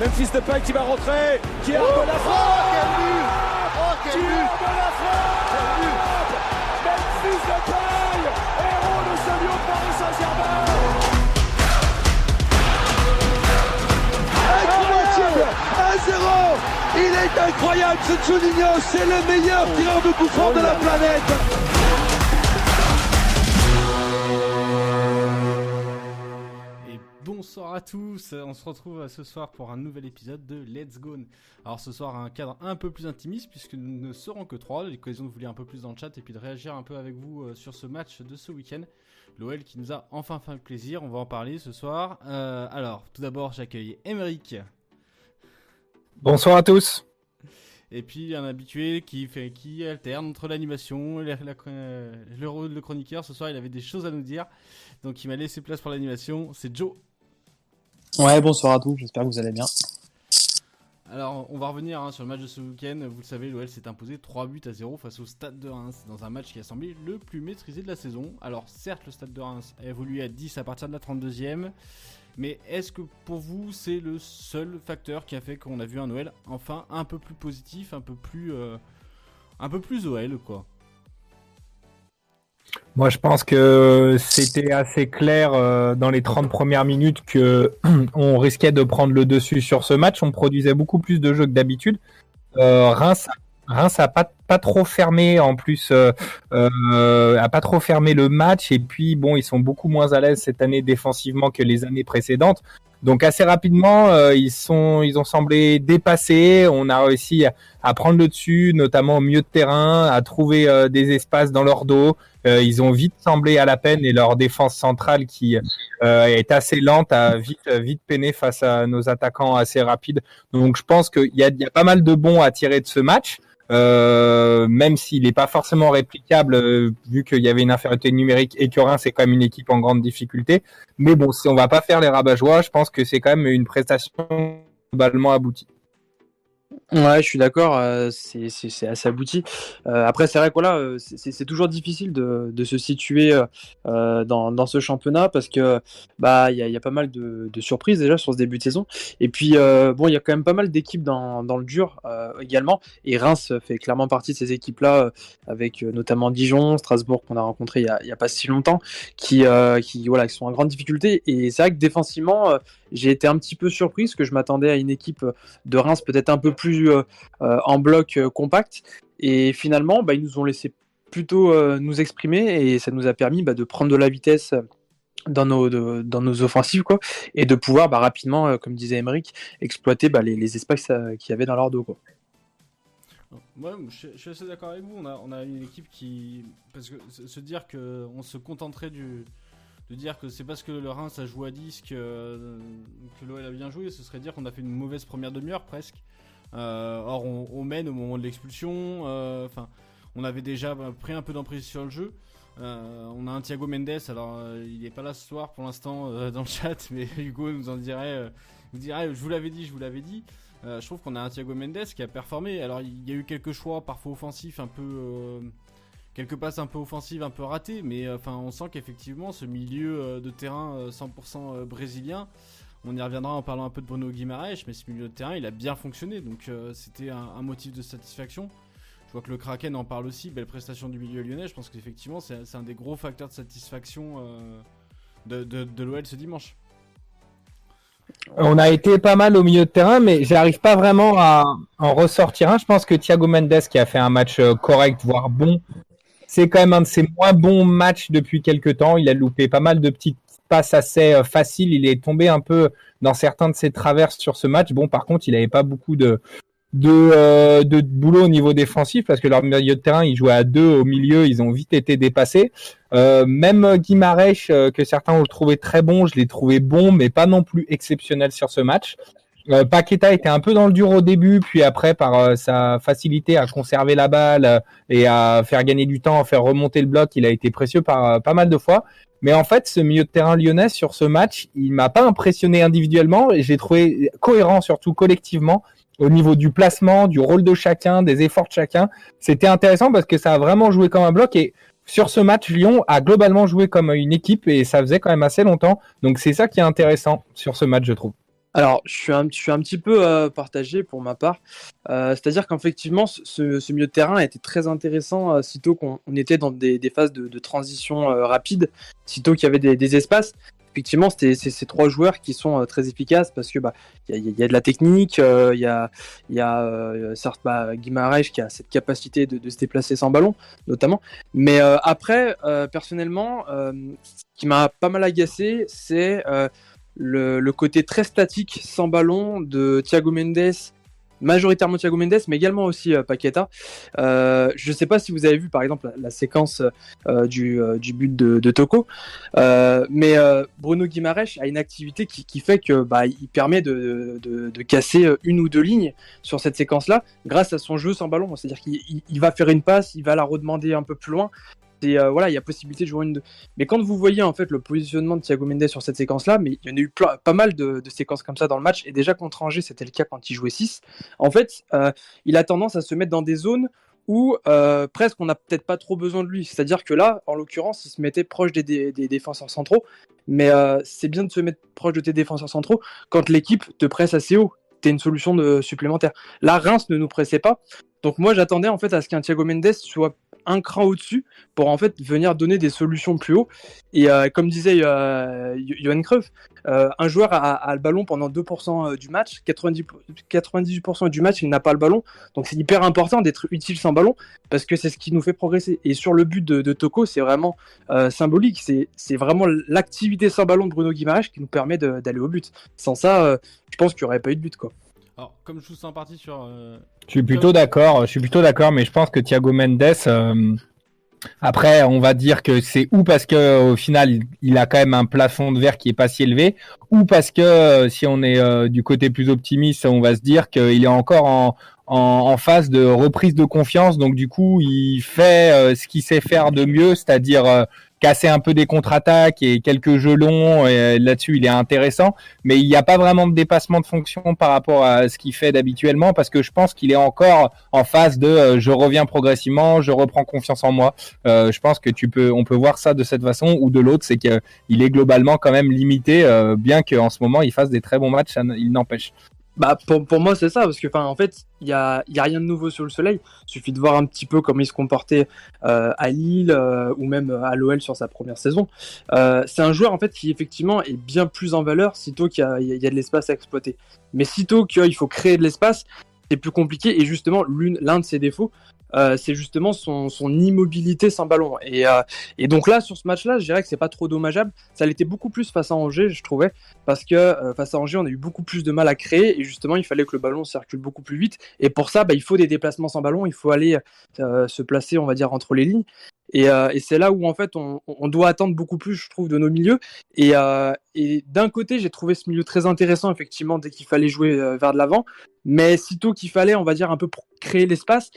Memphis Depay qui va rentrer, qui a oh, la frappe oh, quel but. Oh quel qui but. De la frappe Memphis Depay, héros de ce lion Paris Saint-Germain. Incroyable. 1-0 Il est incroyable ce Juninho, c'est le meilleur tireur de coup franc de la planète bonsoir à tous. On se retrouve ce soir pour un nouvel épisode de Let's Go. Alors ce soir, un cadre un peu plus intimiste puisque nous ne serons que trois. L'occasion de vous lire un peu plus dans le chat et puis de réagir un peu avec vous euh, sur ce match de ce week-end. L'OL qui nous a enfin fait plaisir. On va en parler ce soir. Euh, alors, tout d'abord, j'accueille Emeric. Bonsoir à tous. Et puis un habitué qui fait qui alterne entre l'animation et le rôle de chroniqueur. Ce soir, il avait des choses à nous dire, donc il m'a laissé place pour l'animation. C'est Joe. Ouais, bonsoir à tous, j'espère que vous allez bien. Alors, on va revenir hein, sur le match de ce week-end. Vous le savez, l'OL s'est imposé 3 buts à 0 face au Stade de Reims dans un match qui a semblé le plus maîtrisé de la saison. Alors, certes, le Stade de Reims a évolué à 10 à partir de la 32e, mais est-ce que pour vous, c'est le seul facteur qui a fait qu'on a vu un OL enfin un peu plus positif, un peu plus, euh, un peu plus OL, quoi? Moi, je pense que c'était assez clair euh, dans les 30 premières minutes que on risquait de prendre le dessus sur ce match. On produisait beaucoup plus de jeux que d'habitude. Euh, Reims, a pas, trop fermé en plus, euh, a pas trop fermé le match. Et puis bon, ils sont beaucoup moins à l'aise cette année défensivement que les années précédentes. Donc assez rapidement, euh, ils sont, ils ont semblé dépassés. On a réussi à, prendre le dessus, notamment au milieu de terrain, à trouver euh, des espaces dans leur dos. Euh, ils ont vite semblé à la peine et leur défense centrale, qui est assez lente, a vite, vite peiné face à nos attaquants assez rapides. Donc je pense qu'il y a, y a pas mal de bons à tirer de ce match. Euh, même s'il n'est pas forcément réplicable euh, vu qu'il y avait une infériorité numérique et que c'est quand même une équipe en grande difficulté. Mais bon, si on va pas faire les rabat je pense que c'est quand même une prestation globalement aboutie. Ouais, je suis d'accord, euh, c'est assez abouti. Euh, après, c'est vrai que voilà, euh, c'est toujours difficile de, se situer dans, ce championnat parce que bah il y a, pas mal de, surprises déjà sur ce début de saison. Et puis bon, il y a quand même pas mal d'équipes dans, dans le dur également. Et Reims fait clairement partie de ces équipes-là, avec notamment Dijon, Strasbourg qu'on a rencontré il y a, y a, pas si longtemps, qui qui voilà, qui sont en grande difficulté. Et c'est vrai que défensivement, j'ai été un petit peu surpris parce que je m'attendais à une équipe de Reims peut-être un peu plus euh, euh, en bloc euh, compact. Et finalement, bah, ils nous ont laissé plutôt nous exprimer et ça nous a permis bah, de prendre de la vitesse dans nos, dans nos offensives quoi, et de pouvoir bah, rapidement, comme disait Emeric, exploiter les, espaces qu'il y avait dans leur dos. Quoi. Moi, je, suis assez d'accord avec vous. On a, on a une équipe qui. Parce que se dire qu'on se contenterait du, de dire que c'est parce que le Reims a joué à 10 que, que l'OL a bien joué, ce serait dire qu'on a fait une mauvaise première demi-heure presque. Euh, or, on, mène au moment de l'expulsion. Euh, enfin, on avait déjà pris un peu d'emprise sur le jeu. Euh, on a un Thiago Mendes, alors il n'est pas là ce soir pour l'instant dans le chat, mais Hugo nous en dirait, nous dirait je vous l'avais dit, je vous l'avais dit. je trouve qu'on a un Thiago Mendes qui a performé. Alors il y a eu quelques choix parfois offensifs, un peu quelques passes un peu offensives, un peu ratées, mais enfin on sent qu'effectivement ce milieu de terrain 100% brésilien, on y reviendra en parlant un peu de Bruno Guimaraes, mais ce milieu de terrain, il a bien fonctionné, donc euh, c'était un, motif de satisfaction. Je vois que le Kraken en parle aussi, belle prestation du milieu lyonnais. Je pense qu'effectivement, c'est un des gros facteurs de satisfaction euh, de, l'OL ce dimanche. On a été pas mal au milieu de terrain, mais j'arrive pas vraiment à en ressortir un. Je pense que Thiago Mendes, qui a fait un match euh, correct, voire bon, c'est quand même un de ses moins bons matchs depuis quelques temps. Il a loupé pas mal de petites passe assez euh, facile. Il est tombé un peu dans certains de ses traverses sur ce match. Bon, par contre, il n'avait pas beaucoup de, de, euh, de, boulot au niveau défensif parce que leur milieu de terrain, ils jouaient à deux au milieu, ils ont vite été dépassés. Euh, même Guimarèche, que certains ont trouvé très bon, je l'ai trouvé bon, mais pas non plus exceptionnel sur ce match. Euh, Paqueta était un peu dans le dur au début, puis après, par euh, sa facilité à conserver la balle euh, et à faire gagner du temps, à faire remonter le bloc, il a été précieux par pas mal de fois. Mais en fait, ce milieu de terrain lyonnais sur ce match, il m'a pas impressionné individuellement et j'ai trouvé cohérent, surtout collectivement, au niveau du placement, du rôle de chacun, des efforts de chacun. C'était intéressant parce que ça a vraiment joué comme un bloc et sur ce match, Lyon a globalement joué comme une équipe et ça faisait quand même assez longtemps. Donc c'est ça qui est intéressant sur ce match, je trouve. Alors, je suis un, je suis un petit peu euh, partagé pour ma part. Euh, C'est-à-dire qu'effectivement, ce, milieu de terrain a été très intéressant euh, sitôt qu'on on était dans des, phases de, transition rapide, sitôt qu'il y avait des, espaces. Effectivement, c'est ces trois joueurs qui sont très efficaces parce que bah y a, de la technique, il y a y a certes bah, Guimarães qui a cette capacité de, se déplacer sans ballon notamment, mais après personnellement, ce qui m'a pas mal agacé, c'est le, côté très statique sans ballon de Thiago Mendes, majoritairement Thiago Mendes, mais également aussi euh, Paqueta. Euh, je ne sais pas si vous avez vu par exemple la, séquence euh, du, du but de, de Toko, mais Bruno Guimaraes a une activité qui, qui fait que bah, il permet de, de, casser une ou deux lignes sur cette séquence-là grâce à son jeu sans ballon. C'est-à-dire qu'il il- il va faire une passe, il va la redemander un peu plus loin. Euh, voilà, il y a possibilité de jouer une deux. Mais quand vous voyez en fait le positionnement de Thiago Mendes sur cette séquence-là, mais il y en a eu pas mal de, de séquences comme ça dans le match. Et déjà contre Angers, c'était le cas quand il jouait 6. En fait, euh, il a tendance à se mettre dans des zones où euh, presque on n'a peut-être pas trop besoin de lui. C'est-à-dire que là, en l'occurrence, il se mettait proche des, défenseurs centraux. Mais c'est bien de se mettre proche de tes défenseurs centraux quand l'équipe te presse assez haut. T'es une solution de, supplémentaire. Là, Reims ne nous pressait pas. Donc moi, j'attendais en fait à ce qu'un Thiago Mendes soit un cran au-dessus pour en fait venir donner des solutions plus haut. Et euh, comme disait euh, Johan Cruyff, euh, un joueur a, le ballon pendant 2% du match, 90, 98% du match il n'a pas le ballon, donc c'est hyper important d'être utile sans ballon parce que c'est ce qui nous fait progresser. Et sur le but de, Toko, c'est vraiment symbolique, c'est vraiment l'activité sans ballon de Bruno Guimaraes qui nous permet d'aller au but. Sans ça, je pense qu'il n'y aurait pas eu de but quoi. Alors, comme je vous sens parti sur. euh, Je suis plutôt d'accord, je suis plutôt d'accord, mais je pense que Thiago Mendes, euh, après, on va dire que c'est ou parce que au final, il, a quand même un plafond de verre qui est pas si élevé, ou parce que euh, si on est euh, du côté plus optimiste, on va se dire qu'il est encore en, en, en phase de reprise de confiance, donc du coup, il fait euh, ce qu'il sait faire de mieux, c'est-à-dire euh, casser un peu des contre-attaques et quelques jeux longs. Euh, là-dessus, il est intéressant mais il n'y a pas vraiment de dépassement de fonction par rapport à ce qu'il fait d'habituellement parce que je pense qu'il est encore en phase de euh, je reviens progressivement, je reprends confiance en moi. Euh, je pense que tu peux, on peut voir ça de cette façon ou de l'autre, c'est qu'il est globalement quand même limité, euh, bien qu'en ce moment il fasse des très bons matchs, il n'empêche. Bah pour, pour moi c'est ça parce que en fait il y a, y a rien de nouveau sur le soleil. Il suffit de voir un petit peu comment il se comportait euh, à Lille euh, ou même à l'OL sur sa première saison. Euh, c'est un joueur en fait qui effectivement est bien plus en valeur sitôt qu'il y y a de l'espace à exploiter. Mais sitôt qu'il faut créer de l'espace, c'est plus compliqué. Et justement l'un de ses défauts euh, c'est justement son, immobilité sans ballon. Et, euh, et donc là sur ce match-là je dirais que c'est pas trop dommageable. Ça l'était beaucoup plus face à Angers je trouvais parce que euh, face à Angers, on a eu beaucoup plus de mal à créer. Et justement, il fallait que le ballon circule beaucoup plus vite. Et pour ça, bah, il faut des déplacements sans ballon, il faut aller se placer, on va dire, entre les lignes. Et, euh, et c'est là où en fait, on, doit attendre beaucoup plus, je trouve, de nos milieux. Et, euh, et d'un côté, j'ai trouvé ce milieu très intéressant, effectivement, dès qu'il fallait jouer euh, vers de l'avant. Mais sitôt qu'il fallait, on va dire, un peu pour créer l'espace,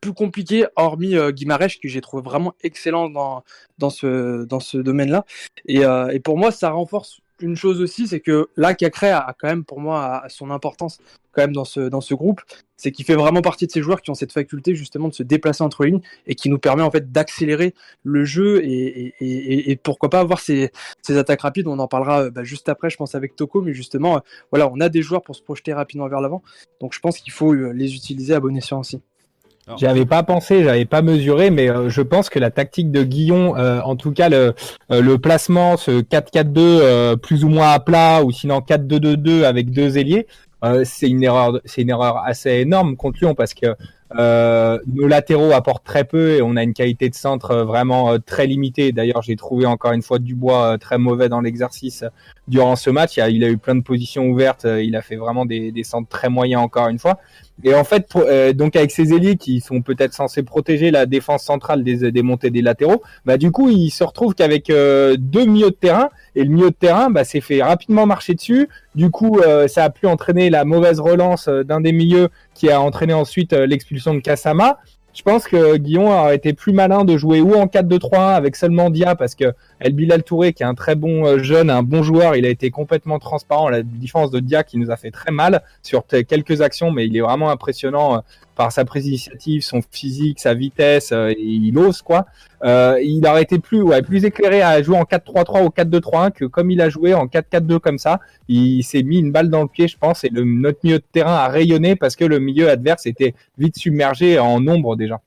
plus compliqué, hormis Guimarães, que j'ai trouvé vraiment excellent dans, dans ce, dans ce domaine-là. Et pour moi, ça renforce une chose aussi, c'est que là, Cacré a quand même, pour moi, son importance quand même dans ce, groupe. C'est qu'il fait vraiment partie de ces joueurs qui ont cette faculté justement de se déplacer entre lignes et qui nous permet en fait d'accélérer le jeu et, pourquoi pas avoir ces, ces attaques rapides. On en parlera euh, bah, juste après, je pense, avec Toko, mais justement, euh, voilà, on a des joueurs pour se projeter rapidement vers l'avant. Donc je pense qu'il faut euh, les utiliser à bon escient aussi. Alors, J'avais pas pensé, j'avais pas mesuré, mais euh, je pense que la tactique de Guillon, euh, en tout cas le, euh, le placement, ce 4-4-2 euh, plus ou moins à plat, ou sinon 4-2-2-2 avec deux ailiers, euh, c'est une erreur, c'est une erreur assez énorme contre Lyon parce que euh, nos latéraux apportent très peu et on a une qualité de centre vraiment très limitée. D'ailleurs, j'ai trouvé encore une fois Dubois très mauvais dans l'exercice durant ce match. Il a, il a eu plein de positions ouvertes, il a fait vraiment des, des centres très moyens encore une fois. Et en fait, euh, donc avec ces ailiers qui sont peut-être censés protéger la défense centrale des, des montées des latéraux, bah du coup, il se retrouve qu'avec euh, deux milieux de terrain et le milieu de terrain, bah s'est fait rapidement marcher dessus. Du coup, euh, ça a pu entraîner la mauvaise relance d'un des milieux qui a entraîné ensuite l'expulsion de Kasama. Je pense que Guillon aurait été plus malin de jouer ou en 4-2-3-1 avec seulement Dia parce que El Bilal qui est un très bon euh, jeune, un bon joueur, il a été complètement transparent. La différence de Dia qui nous a fait très mal sur quelques actions, mais il est vraiment impressionnant par sa prise d'initiative, son physique, sa vitesse, et il ose quoi. il aurait été plus, ouais, plus éclairé à jouer en 4-3-3 ou 4-2-3-1 que comme il a joué en 4-4-2 comme ça. Il s'est mis une balle dans le pied, je pense, et le, notre milieu de terrain a rayonné parce que le milieu adverse était vite submergé en nombre déjà.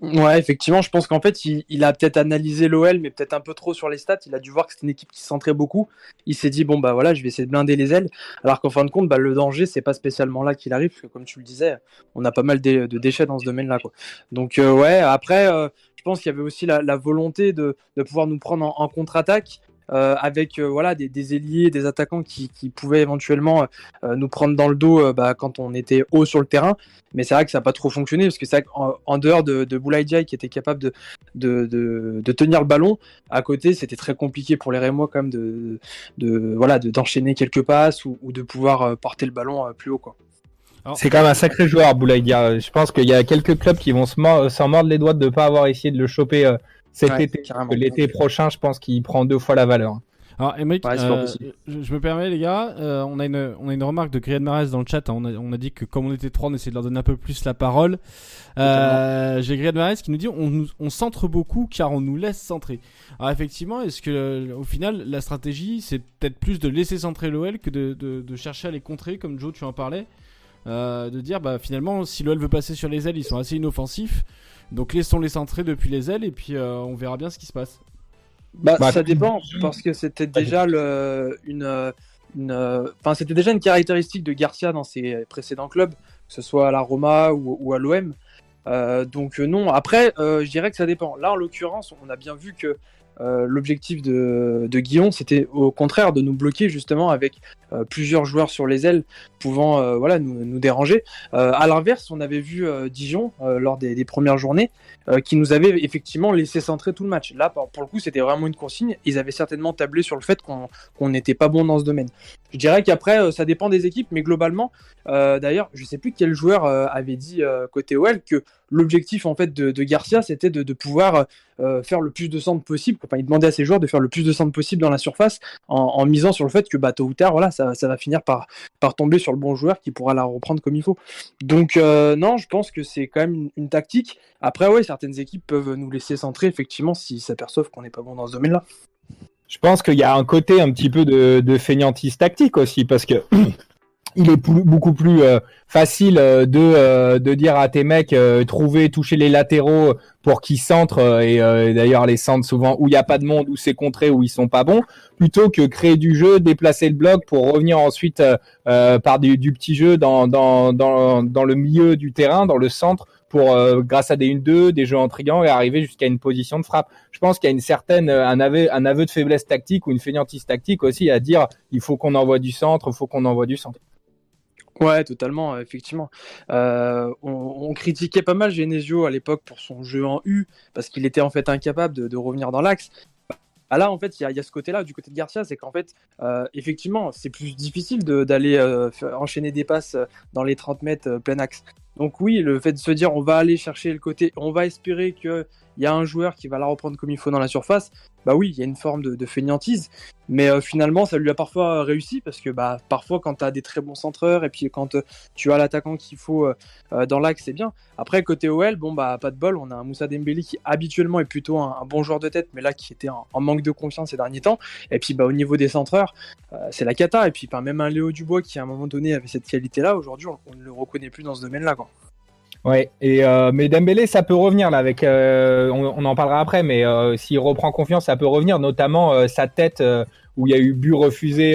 Ouais, effectivement, je pense qu'en fait, il, a peut-être analysé l'OL, mais peut-être un peu trop sur les stats. Il a dû voir que c'était une équipe qui se centrait beaucoup. Il s'est dit, bon, bah voilà, je vais essayer de blinder les ailes. Alors qu'en fin de compte, bah, le danger, c'est pas spécialement là qu'il arrive, parce que comme tu le disais, on a pas mal de, déchets dans ce domaine-là. Donc, euh, ouais, après, euh, je pense qu'il y avait aussi la, volonté de, pouvoir nous prendre en contre-attaque. Euh, avec euh, voilà des, des, ailiers, des attaquants qui, qui pouvaient éventuellement euh, nous prendre dans le dos bah, quand on était haut sur le terrain. Mais c'est vrai que ça n'a pas trop fonctionné parce que c'est en, en, dehors de, de Boulaïdjaï qui était capable de, de, de, de, tenir le ballon, à côté c'était très compliqué pour les Rémois quand même de, de voilà d'enchaîner quelques passes ou, ou, de pouvoir porter le ballon plus haut quoi. C'est quand même un sacré joueur, Boulaïdia. Je pense qu'il y a quelques clubs qui vont s'en mordre les doigts de ne pas avoir essayé de le choper cet été. L'été prochain, je pense qu'il prend deux fois la valeur. Alors, Emmerich, euh, je, me permets, les gars, euh, on, a une, on a une remarque de Grian Mares dans le chat. Hein. on, a, on, a, dit que comme on était trois, on essayait de leur donner un peu plus la parole. Euh, J'ai Grian Mares qui nous dit on, on centre beaucoup car on nous laisse centrer. Alors, effectivement, est-ce que au final, la stratégie, c'est peut-être plus de laisser centrer l'OL que de, de, de, chercher à les contrer, comme Joe, tu en parlais De dire, bah finalement, si l'OL veut passer sur les ailes, ils sont assez inoffensifs. Donc laissons-les centrer depuis les ailes et puis euh, on verra bien ce qui se passe. Bah, bah ça dépend parce que c'était déjà le, une, c'était déjà une caractéristique de Garcia dans ses précédents clubs, que ce soit à la Roma ou, à l'OM. Euh, donc euh, non. Après, je dirais que ça dépend. Là, en l'occurrence, on a bien vu que euh, l'objectif de, de Guillon, c'était au contraire de nous bloquer justement avec euh, plusieurs joueurs sur les ailes pouvant euh, voilà, nous, déranger. à l'inverse, on avait vu Dijon lors des, premières journées qui nous avait effectivement laissé centrer tout le match. Là, pour, le coup, c'était vraiment une consigne. Ils avaient certainement tablé sur le fait qu'on n'était pas bon dans ce domaine. Je dirais qu'après, ça dépend des équipes, mais globalement, d'ailleurs, je sais plus quel joueur avait dit côté OL que l'objectif en fait de, Garcia, c'était de, pouvoir euh, faire le plus de centres possible. Enfin, il demandait à ses joueurs de faire le plus de centres possible dans la surface en, misant sur le fait que bah, tôt ou tard, voilà, ça, va finir par, tomber sur le bon joueur qui pourra la reprendre comme il faut. Donc, euh, non, je pense que c'est quand même une, tactique. Après, ouais, certaines équipes peuvent nous laisser centrer, effectivement, s'ils s'aperçoivent qu'on n'est pas bon dans ce domaine-là. Je pense qu'il y a un côté un petit peu de, de tactique aussi, parce que il est beaucoup plus euh, facile euh, de, euh, de dire à tes mecs trouver, toucher les latéraux pour qu'ils centrent et d'ailleurs les centrent souvent où il n'y a pas de monde, où c'est contré, où ils sont pas bons, plutôt que créer du jeu, déplacer le bloc pour revenir ensuite par du, petit jeu dans, dans, dans, dans le milieu du terrain, dans le centre pour grâce à des 1-2, des jeux en et arriver jusqu'à une position de frappe. Je pense qu'il y a une certaine un aveu, un aveu de faiblesse tactique ou une fainéantise tactique aussi à dire il faut qu'on envoie du centre, il faut qu'on envoie du centre. Ouais, totalement, effectivement. Euh, on, critiquait pas mal Genesio à l'époque pour son jeu en U, parce qu'il était en fait incapable de, revenir dans l'axe. Ah là, en fait, il y, a ce côté-là, du côté de Garcia, c'est qu'en fait, euh, effectivement, c'est plus difficile d'aller euh, enchaîner des passes dans les 30 mètres plein axe. Donc oui, le fait de se dire on va aller chercher le côté, on va espérer qu'il y a un joueur qui va la reprendre comme il faut dans la surface, bah oui, il y a une forme de, de fainéantise. Mais euh, finalement, ça lui a parfois réussi parce que bah, parfois, quand tu des très bons centreurs et puis quand euh, tu as l'attaquant qu'il faut euh, dans l'axe, c'est bien. Après, côté OL, bon, bah, pas de bol. On a un Moussa Dembélé qui habituellement est plutôt un, bon joueur de tête, mais là qui était en, manque de confiance ces derniers temps. Et puis, bah, au niveau des centreurs, c'est la cata. Et puis, même un Léo Dubois qui à un moment donné avait cette qualité-là, aujourd'hui, on ne le reconnaît plus dans ce domaine-là. Ouais, et euh, mais Dembélé, ça peut revenir là avec. Euh, on, en parlera après, mais euh, s'il reprend confiance, ça peut revenir, notamment euh, sa tête où il y a eu but refusé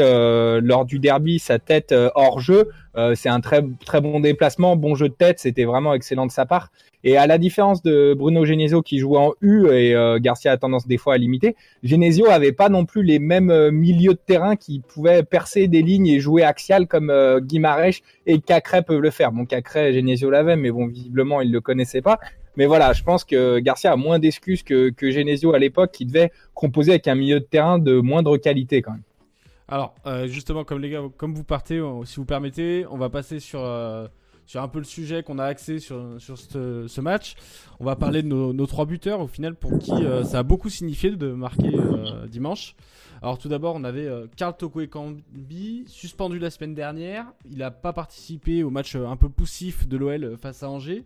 lors du derby, sa tête hors jeu. c'est un très très bon déplacement, bon jeu de tête, c'était vraiment excellent de sa part. Et à la différence de Bruno Genesio qui joue en U et euh, Garcia a tendance des fois à limiter, Genesio avait pas non plus les mêmes euh, milieux de terrain qui pouvaient percer des lignes et jouer axial comme euh, et Cacré peuvent le faire. Bon, Cacré, Genesio l'avait, mais bon, visiblement, il le connaissait pas. Mais voilà, je pense que Garcia a moins d'excuses que, Genesio à l'époque qui devait composer avec un milieu de terrain de moindre qualité quand même. Alors, euh, justement, comme les gars, comme vous partez, si vous permettez, on va passer sur sur un peu le sujet qu'on a axé sur, ce, match. On va parler de nos, trois buteurs au final pour qui euh, ça a beaucoup signifié de marquer euh, dimanche. Alors tout d'abord, on avait euh, Karl Toko Ekambi, suspendu la semaine dernière. Il n'a pas participé au match euh, un peu poussif de l'OL face à Angers.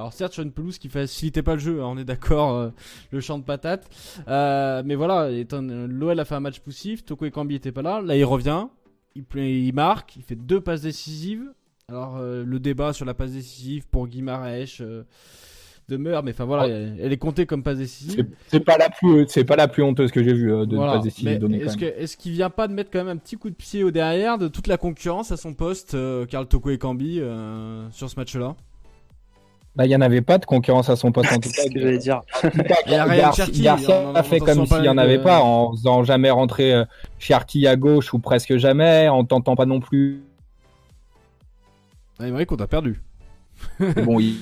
Alors certes sur une pelouse qui facilitait pas le jeu, hein, on est d'accord, euh, le champ de patates. Euh, mais voilà, l'OL a fait un match poussif, Toko Ekambi était pas là. Là il revient, il, marque, il fait deux passes décisives. Alors euh, le débat sur la passe décisive pour Guimaraes euh, demeure, mais enfin voilà, elle, elle est comptée comme passe décisive. C'est- pas la plus, c'est pas la plus honteuse que j'ai vue de Voilà. ne pas décider Mais de donner. quand Est-ce que est-ce qu'il vient pas de mettre quand même un petit coup de pied au derrière de toute la concurrence à son poste, Karl Toko Ekambi, euh, sur ce match-là? Bah, il y en avait pas de concurrence à son poste en tout cas. C'est ce que j'allais dire. Il y a Ryan Garcia, a fait comme s'il y en avait de- pas, en faisant jamais rentrer euh, Cherki à gauche ou presque jamais, en tentant pas non plus. Ah, C'est vrai qu'on a perdu. Mais bon, il,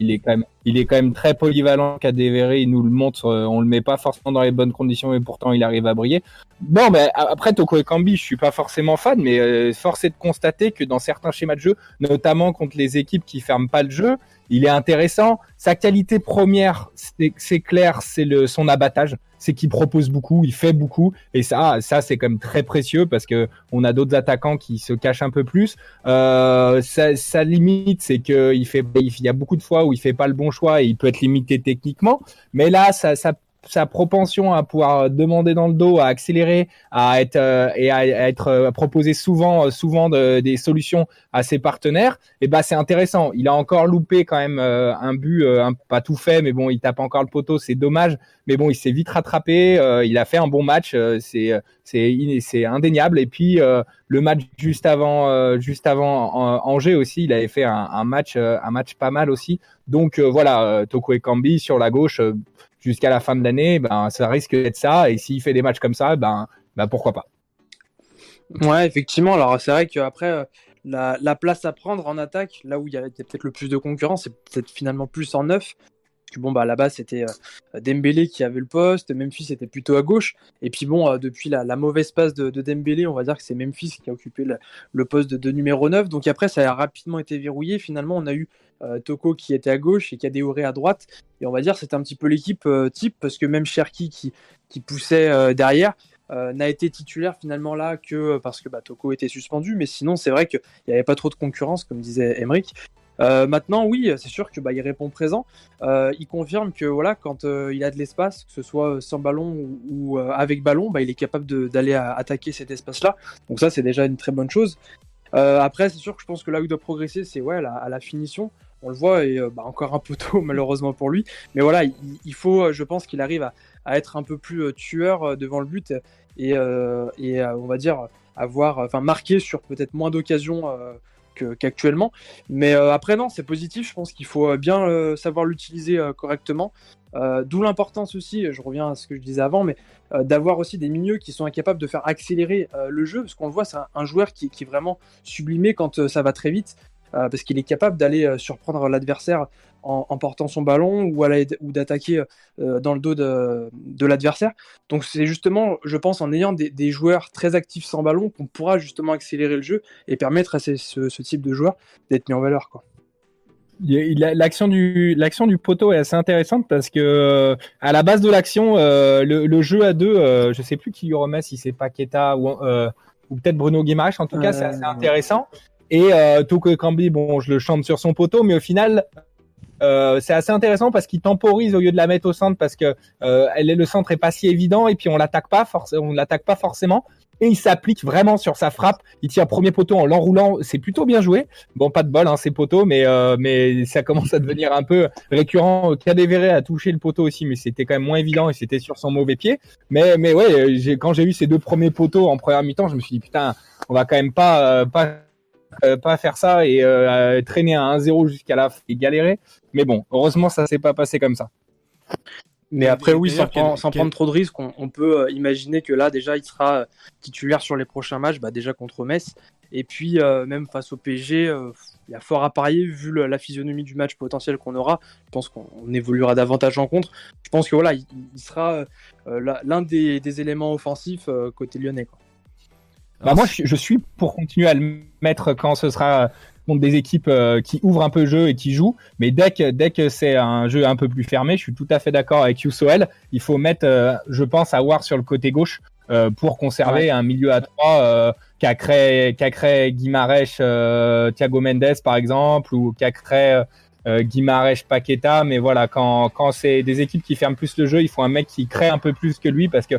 il est quand même, il est quand même très polyvalent. Kadewere, il nous le montre. euh, on le met pas forcément dans les bonnes conditions et pourtant il arrive à briller. Bon, ben après Toko Ekambi, je suis pas forcément fan, mais euh, force est de constater que dans certains schémas de jeu, notamment contre les équipes qui ferment pas le jeu, il est intéressant. Sa qualité première, c'est clair, c'est son abattage, c'est qu'il propose beaucoup, il fait beaucoup, et ça, ça c'est quand même très précieux parce que on a d'autres attaquants qui se cachent un peu plus. Euh, sa, limite, c'est que il fait, il y a beaucoup de fois où il fait pas le bon choix et il peut être limité techniquement, mais là, ça, ça sa propension à pouvoir demander dans le dos, à accélérer, à être euh, et à, être euh, à proposer souvent, euh, souvent de- des solutions à ses partenaires, et ben c'est intéressant. Il a encore loupé quand même euh, un but, euh, un- pas tout fait, mais bon, il tape encore le poteau, c'est dommage. Mais bon, il s'est vite rattrapé. euh, il a fait un bon match, euh, c'est euh, c'est in- c'est indéniable. Et puis euh, le match juste avant, euh, juste avant Angers aussi, il avait fait un, un match, euh, un match pas mal aussi. Donc euh, voilà, euh, Toko Ekambi sur la gauche. Jusqu'à la fin de l'année, ben, ça risque d'être ça. Et s'il fait des matchs comme ça, ben, ben pourquoi pas. Ouais, effectivement. Alors, c'est vrai qu'après, euh, la, la place à prendre en attaque, là où il y a, peut-être le plus de concurrence, c'est peut-être finalement plus en neuf. Bon, bah là-bas, c'était euh, Dembélé qui avait le poste, Memphis était plutôt à gauche. Et puis bon, euh, depuis la, mauvaise passe de, de Dembélé, on va dire que c'est Memphis qui a occupé le, poste de, numéro 9. Donc après, ça a rapidement été verrouillé. Finalement, on a eu Toko qui était à gauche et Kadewere à droite. Et on va dire c'était un petit peu l'équipe euh, type, parce que même Cherki qui, poussait euh, derrière, euh, n'a été titulaire finalement là que euh, parce que bah, Toko était suspendu, mais sinon c'est vrai qu'il n'y avait pas trop de concurrence, comme disait Emric. Euh, maintenant, oui, c'est sûr que bah, il répond présent. Euh, il confirme que voilà, quand euh, il a de l'espace, que ce soit euh, sans ballon ou, euh, avec ballon, bah, il est capable d'aller attaquer cet espace-là. Donc ça, c'est déjà une très bonne chose. Euh, après, c'est sûr que je pense que là où il doit progresser, c'est ouais, à la finition. On le voit et euh, bah, encore un peu tôt malheureusement pour lui. Mais voilà, il, faut, euh, je pense qu'il arrive à, être un peu plus euh, tueur devant le but et, on va dire avoir, enfin marquer sur peut-être moins d'occasions qu'actuellement. Mais après non, c'est positif. Je pense qu'il faut bien savoir l'utiliser correctement. D'où l'importance aussi, je reviens à ce que je disais avant, mais d'avoir aussi des milieux qui sont incapables de faire accélérer le jeu, parce qu'on le voit, c'est un, joueur qui, est vraiment sublimé quand ça va très vite, euh, parce qu'il est capable d'aller euh, surprendre l'adversaire en, en portant son ballon ou, à la- ou d'attaquer euh, dans le dos de, de l'adversaire. Donc c'est justement, je pense, en ayant des, des joueurs très actifs sans ballon qu'on pourra justement accélérer le jeu et permettre à ces- ce, ce type de joueurs d'être mis en valeur. Quoi. Y L'action du l'action du poteau est assez intéressante parce que à la base de l'action, euh, le, le jeu à deux, euh, je sais plus qui lui remet, si c'est Paqueta ou euh, ou peut-être Bruno Guimaraes. En tout cas, c'est assez intéressant. Et euh, Toko Ekambi, bon, je le chante sur son poteau, mais au final, euh, c'est assez intéressant parce qu'il temporise au lieu de la mettre au centre parce que euh, elle est le centre est pas si évident et puis on l'attaque pas forcément, on l'attaque pas forcément. Et il s'applique vraiment sur sa frappe. Il tire premier poteau en l'enroulant. C'est plutôt bien joué. Bon, pas de bol, hein, ces poteaux, mais euh, mais ça commence à devenir un peu récurrent. Cadévéré a touché le poteau aussi, mais c'était quand même moins évident et c'était sur son mauvais pied. Mais mais ouais, quand j'ai eu ces deux premiers poteaux en première mi-temps, je me suis dit putain, on va quand même pas euh, pas euh, pas faire ça et euh, traîner à 1-0 jusqu'à la fin et galérer. Mais bon, heureusement ça s'est pas passé comme ça. Mais après, oui, sans, prendre- sans quel- prendre trop de risques, on, on peut euh, imaginer que là, déjà, il sera titulaire sur les prochains matchs, bah, déjà contre Metz. Et puis, euh, même face au PSG, euh, il y a fort à parier, vu le- la physionomie du match potentiel qu'on aura. Je pense qu'on on évoluera davantage en contre. Je pense que voilà, il, il sera euh, l'un des, des éléments offensifs euh, côté lyonnais. Quoi. Bah moi je, je suis pour continuer à le mettre quand ce sera contre des équipes euh, qui ouvrent un peu le jeu et qui jouent. Mais dès que, dès que c'est un jeu un peu plus fermé, je suis tout à fait d'accord avec Yusoel. Il faut mettre, euh, je pense, à voir sur le côté gauche euh, pour conserver un milieu à trois euh, qu'a créé, qu'a créé Guimarães, euh, Thiago Mendes par exemple, ou qu'a créé euh, Guimarães, Paqueta. Mais voilà, quand, quand c'est des équipes qui ferment plus le jeu, il faut un mec qui crée un peu plus que lui parce que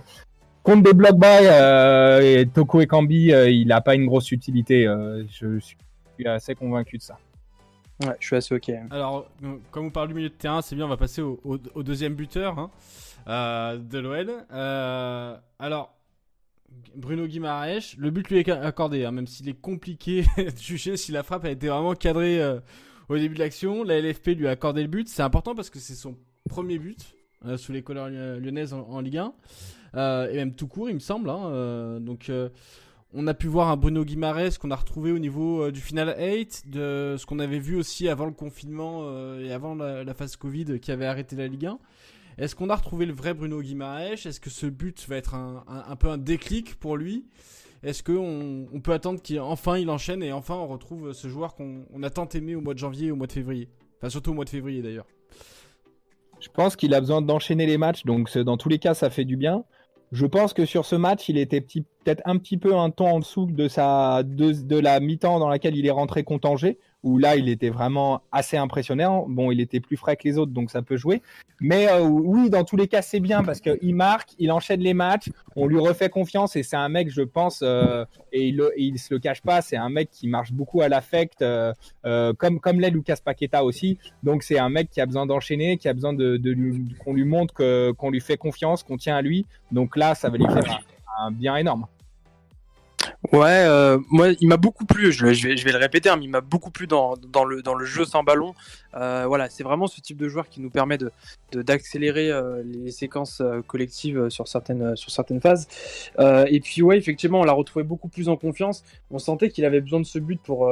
contre des block by euh, et Toko et Kambi, euh, il n'a pas une grosse utilité. euh, je suis assez convaincu de ça. Ouais, je suis assez ok. Alors, euh, comme on parle du milieu de terrain, c'est bien, on va passer au, au- au deuxième buteur hein, euh, de l'OL. Euh, alors, Bruno Guimaraes, le but lui est accordé, hein, même s'il est compliqué de juger si la frappe a été vraiment cadrée euh, au début de l'action. La LFP lui a accordé le but. C'est important parce que c'est son premier but euh, sous les couleurs ly- lyonnaises en, en Ligue 1. Euh, et même tout court, il me semble. hein, euh, donc, euh, on a pu voir un Bruno Guimaraes qu'on a retrouvé au niveau du final 8, de ce qu'on avait vu aussi avant le confinement et avant la, phase Covid qui avait arrêté la Ligue 1. Est-ce qu'on a retrouvé le vrai Bruno Guimaraes? Est-ce que ce but va être un, peu un déclic pour lui? Est-ce qu'on on peut attendre qu'enfin il enchaîne et enfin on retrouve ce joueur qu'on on a tant aimé au mois de janvier et au mois de février? Enfin surtout au mois de février d'ailleurs. Je pense qu'il a besoin d'enchaîner les matchs, donc dans tous les cas, ça fait du bien. Je pense que sur ce match, il était petit- peut-être un petit peu un ton en dessous de, sa, de, la mi-temps dans laquelle il est rentré contre Angers, où là, il était vraiment assez impressionnant. Bon, il était plus frais que les autres, donc ça peut jouer. Mais euh, oui, dans tous les cas, c'est bien parce qu'il marque, il enchaîne les matchs, on lui refait confiance et c'est un mec, je pense, euh, et il, il se le cache pas, c'est un mec qui marche beaucoup à l'affect, euh, comme, comme l'est Lucas Paqueta aussi. Donc c'est un mec qui a besoin d'enchaîner, qui a besoin de, qu'on lui montre qu'on lui fait confiance, qu'on tient à lui. Donc là, ça va lui faire un, bien énorme. Ouais, euh, moi, il m'a beaucoup plu. Je, vais, le répéter, hein, mais il m'a beaucoup plu dans, le jeu sans ballon. Euh, voilà, c'est vraiment ce type de joueur qui nous permet d'accélérer euh, les séquences collectives sur certaines sur certaines phases. Et puis ouais, effectivement, on l'a retrouvé beaucoup plus en confiance. On sentait qu'il avait besoin de ce but pour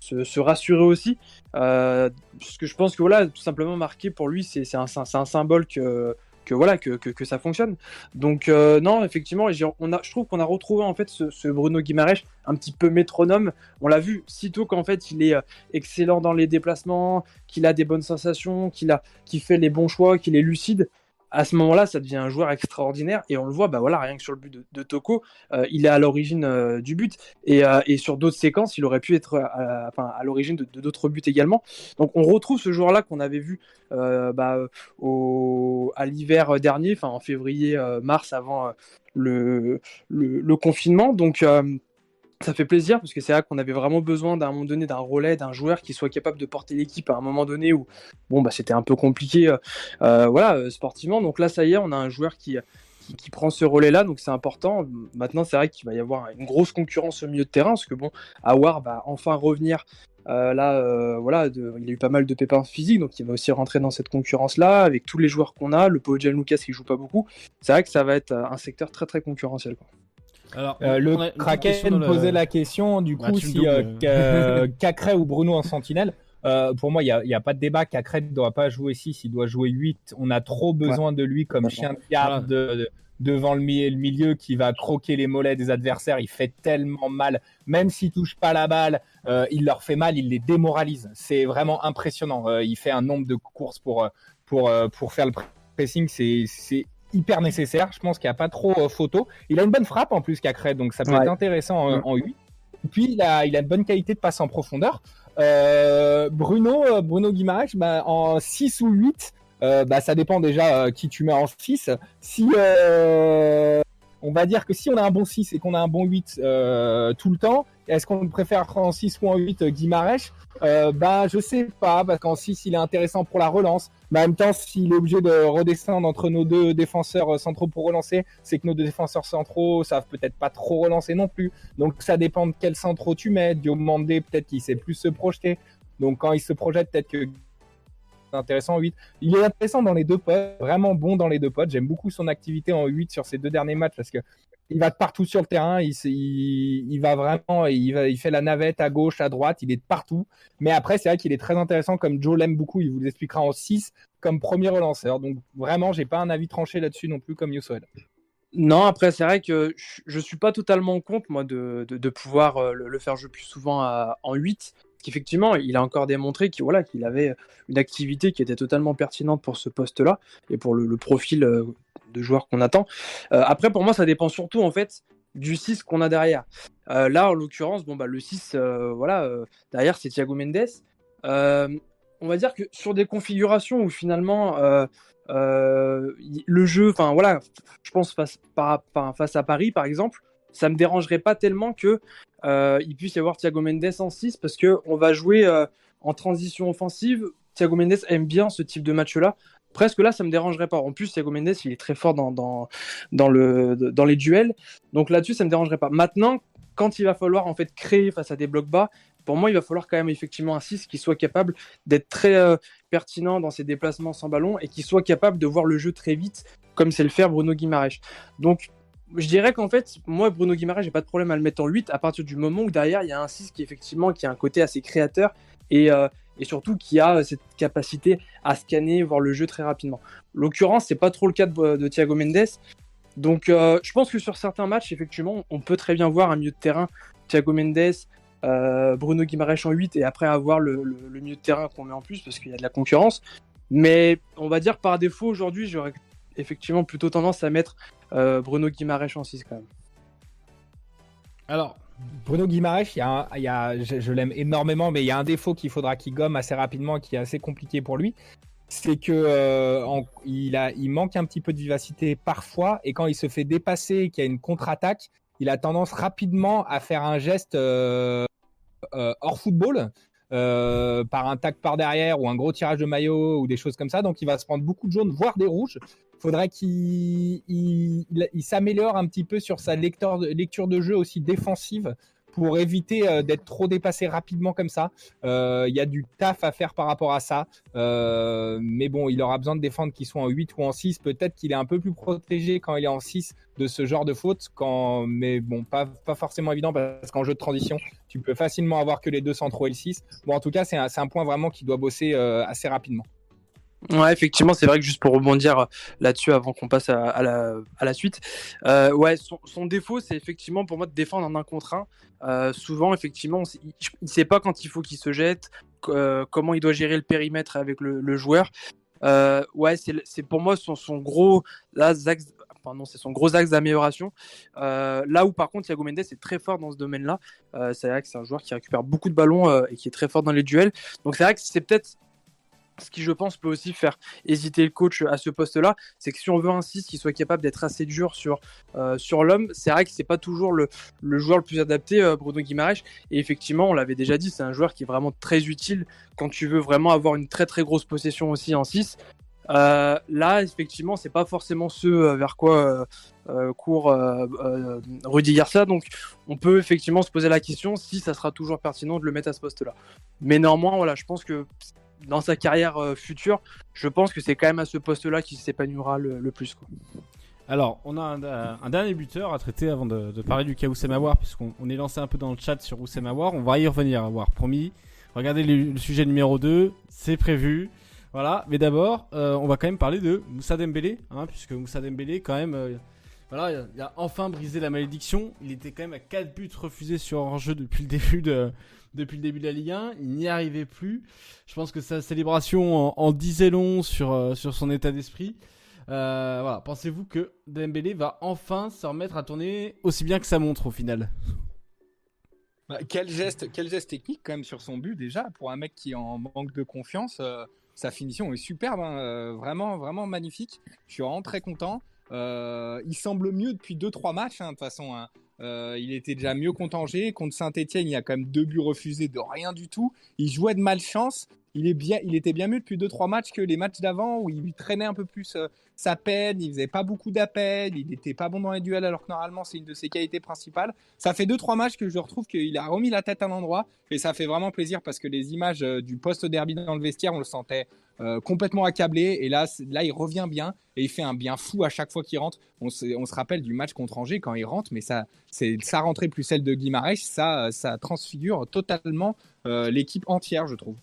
se rassurer aussi. Parce que je pense que voilà, tout simplement marqué pour lui, c'est un symbole que que voilà que, ça fonctionne. Donc euh, non, effectivement, on a, je trouve qu'on a retrouvé en fait ce, ce Bruno Guimaraes un petit peu métronome. On l'a vu sitôt qu'en fait il est euh, excellent dans les déplacements, qu'il a des bonnes sensations, qu'il a, qu'il fait les bons choix, qu'il est lucide. À ce moment-là, ça devient un joueur extraordinaire et on le voit, bah voilà, rien que sur le but de, Toko, euh, il est à l'origine euh, du but et, euh, et sur d'autres séquences, il aurait pu être à, l'origine de d'autres buts également. Donc on retrouve ce joueur-là qu'on avait vu bah, au, à l'hiver dernier, enfin en février, euh, mars, avant le, le, le confinement. Donc ça fait plaisir parce que c'est vrai qu'on avait vraiment besoin d'un moment donné d'un relais, d'un joueur qui soit capable de porter l'équipe à un moment donné où bon bah c'était un peu compliqué, euh, euh, voilà, euh, sportivement. Donc là ça y est, on a un joueur qui prend ce relais-là, donc c'est important. Maintenant, c'est vrai qu'il va y avoir une grosse concurrence au milieu de terrain, parce que bon, Awar va enfin revenir là, voilà, il a eu pas mal de pépins physiques, donc il va aussi rentrer dans cette concurrence-là avec tous les joueurs qu'on a. Le Paul Lucas qui joue pas beaucoup, c'est vrai que ça va être un secteur très très concurrentiel. Alors, Euh, le a Kraken le- posait la question du Bah, coup me si euh. Ca- Cacré ou Bruno en sentinelle. Euh, pour moi, il n'y a, il y a pas de débat. Cacré ne doit pas jouer 6, il doit jouer 8. On a trop besoin de lui comme chien de garde de- de- devant le, mi- le milieu qui va croquer les mollets des adversaires. Il fait tellement mal. Même s'il touche pas la balle, euh, il leur fait mal, il les démoralise. C'est vraiment impressionnant. Euh, il fait un nombre de courses pour, pour, pour faire le pressing. C'est c'est hyper nécessaire. Je pense qu'il n'y a pas trop euh, photo. Il a une bonne frappe en plus Cacré, donc ça peut Ouais. être intéressant euh, Mm. en 8. Puis il a, il a une bonne qualité de passe en profondeur. Euh, Bruno, euh, Bruno Guimaraes, bah, en 6 ou 8, euh, bah, ça dépend déjà euh, qui tu mets en 6. Si on va dire que si on a un bon 6 et qu'on a un bon 8 euh, tout le temps, est-ce qu'on préfère en 6 ou en 8 euh, Guimaraes euh, Bah je sais pas, parce qu'en 6 il est intéressant pour la relance. Mais en même temps, s'il est obligé de redescendre entre nos deux défenseurs euh, centraux pour relancer, c'est que nos deux défenseurs centraux savent peut-être pas trop relancer non plus. Donc ça dépend de quel centraux tu mets. Diomandé, peut-être qu'il sait plus se projeter. Donc quand il se projette, peut-être que intéressant en 8. Il est intéressant dans les deux potes, vraiment bon dans les deux potes. J'aime beaucoup son activité en 8 sur ces deux derniers matchs parce que il va de partout sur le terrain, il, va vraiment, il, il fait la navette à gauche, à droite, il est de partout. Mais après, c'est vrai qu'il est très intéressant, comme Joe l'aime beaucoup, il vous l'expliquera en 6 comme premier relanceur. Donc vraiment, j'ai pas un avis tranché là-dessus non plus comme Youssouel. Non, après, c'est vrai que je, je suis pas totalement contre, moi, de, pouvoir euh, le, faire jouer plus souvent en 8. qu'effectivement, il a encore démontré qu'il avait une activité qui était totalement pertinente pour ce poste-là et pour le, profil de joueur qu'on attend. après, pour moi, ça dépend surtout en fait du 6 qu'on a derrière. là, en l'occurrence, bon, bah, le 6, voilà, derrière, c'est Thiago Mendes. on va dire que sur des configurations où finalement le jeu, enfin voilà, je pense face, face à Paris par exemple, ça me dérangerait pas tellement que euh, il puisse y avoir Thiago Mendes en 6 parce que on va jouer euh, en transition offensive. Thiago Mendes aime bien ce type de match-là. Presque là, ça me dérangerait pas. En plus, Thiago Mendes, il est très fort dans, dans, dans, le, dans les duels. Donc là-dessus, ça me dérangerait pas. Maintenant, quand il va falloir en fait créer face à des blocs bas, pour moi, il va falloir quand même effectivement un 6 qui soit capable d'être très euh, pertinent dans ses déplacements sans ballon et qui soit capable de voir le jeu très vite, comme c'est le faire Bruno Guimaraes. Donc, je dirais qu'en fait, moi, Bruno Guimaraes, j'ai pas de problème à le mettre en 8 à partir du moment où derrière, il y a un 6 qui, effectivement, qui a un côté assez créateur et, euh, et surtout qui a cette capacité à scanner, voir le jeu très rapidement. L'occurrence, c'est pas trop le cas de, Thiago Mendes. Donc, euh, je pense que sur certains matchs, effectivement, on peut très bien voir un milieu de terrain, Thiago Mendes, euh, Bruno Guimaraes en 8 et après avoir le, milieu de terrain qu'on met en plus parce qu'il y a de la concurrence. Mais on va dire par défaut, aujourd'hui, j'aurais effectivement plutôt tendance à mettre euh, Bruno Guimaraes en 6 quand même. Alors, Bruno Guimaraes, a, y a, je, l'aime énormément, mais il y a un défaut qu'il faudra qu'il gomme assez rapidement, qui est assez compliqué pour lui. C'est que euh, il, il manque un petit peu de vivacité parfois, et quand il se fait dépasser, qu'il y a une contre-attaque, il a tendance rapidement à faire un geste euh, hors football, par un tac par derrière ou un gros tirage de maillot ou des choses comme ça. Donc il va se prendre beaucoup de jaunes, voire des rouges faudrait qu'il s'améliore un petit peu sur sa lecture de jeu aussi défensive pour éviter euh, d'être trop dépassé rapidement comme ça. Euh, il y a du taf à faire par rapport à ça. Euh, mais bon, il aura besoin de défendre qu'il soit en 8 ou en 6. Peut-être qu'il est un peu plus protégé quand il est en 6 de ce genre de faute. Mais bon, pas, forcément évident parce qu'en jeu de transition, tu peux facilement avoir que les deux centraux et le 6. Bon, en tout cas, c'est un, point vraiment qui doit bosser assez rapidement. Ouais, effectivement, c'est vrai que juste pour rebondir là-dessus avant qu'on passe à, la, suite, euh, ouais, son, défaut, c'est effectivement pour moi de défendre en un contre un. Euh, souvent, effectivement, il ne sait pas quand il faut qu'il se jette, euh, comment il doit gérer le périmètre avec le, joueur. Ouais, c'est pour moi son, gros axe, c'est son gros axe d'amélioration. Là où par contre Thiago Mendes est très fort dans ce domaine-là. c'est vrai que c'est un joueur qui récupère beaucoup de ballons et qui est très fort dans les duels. Donc c'est vrai que c'est peut-être ce qui, je pense, peut aussi faire hésiter le coach à ce poste-là, c'est que si on veut un 6 qui soit capable d'être assez dur sur, euh, sur l'homme, c'est vrai que c'est pas toujours le, le, joueur le plus adapté, euh, Bruno Guimaraes. Et effectivement, on l'avait déjà dit, c'est un joueur qui est vraiment très utile quand tu veux vraiment avoir une très très grosse possession aussi en 6. Euh, là, effectivement, c'est pas forcément ce vers quoi court Rudy Garcia. Donc, on peut effectivement se poser la question si ça sera toujours pertinent de le mettre à ce poste-là. Mais néanmoins, voilà, je pense que dans sa carrière euh, future, je pense que c'est quand même à ce poste-là qu'il s'épanouira le, plus. Alors, on a un, dernier buteur à traiter avant de, parler du cas Oussem puisqu'on est lancé un peu dans le chat sur Oussem On va y revenir, avoir promis. Regardez le, sujet numéro 2, c'est prévu. Voilà, mais d'abord, euh, on va quand même parler de Moussa Dembélé, hein, puisque Moussa Dembélé, quand même, euh, voilà, il a, enfin brisé la malédiction. Il était quand même à 4 buts refusés sur un jeu depuis le début de, depuis le début de la Ligue 1. Il n'y arrivait plus. Je pense que sa célébration en, disait long sur, euh, sur son état d'esprit. Euh, voilà. Pensez-vous que Dembélé va enfin se remettre à tourner aussi bien que sa montre au final? Bah, quel, geste, quel geste technique quand même sur son but déjà pour un mec qui est en manque de confiance. Euh, sa finition est superbe, hein, vraiment, vraiment magnifique. Je suis vraiment très content. il semble mieux depuis 2-3 matchs, hein, de toute façon. Hein. Euh, il était déjà mieux contangé. Contre Saint-Etienne, il y a quand même deux buts refusés de rien du tout. Il jouait de malchance. Il, était bien mieux depuis 2-3 matchs que les matchs d'avant où il traînait un peu plus euh, sa peine. Il faisait pas beaucoup d'appels. Il n'était pas bon dans les duels alors que normalement c'est une de ses qualités principales. Ça fait 2-3 matchs que je retrouve qu'il a remis la tête à l'endroit et ça fait vraiment plaisir parce que les images euh, du post-derby dans le vestiaire, on le sentait euh, complètement accablé. Et là, là, il revient bien et il fait un bien fou à chaque fois qu'il rentre. On se, rappelle du match contre Angers quand il rentre, mais ça, c'est sa rentrée plus celle de Guimarães, ça, ça transfigure totalement l'équipe entière, je trouve.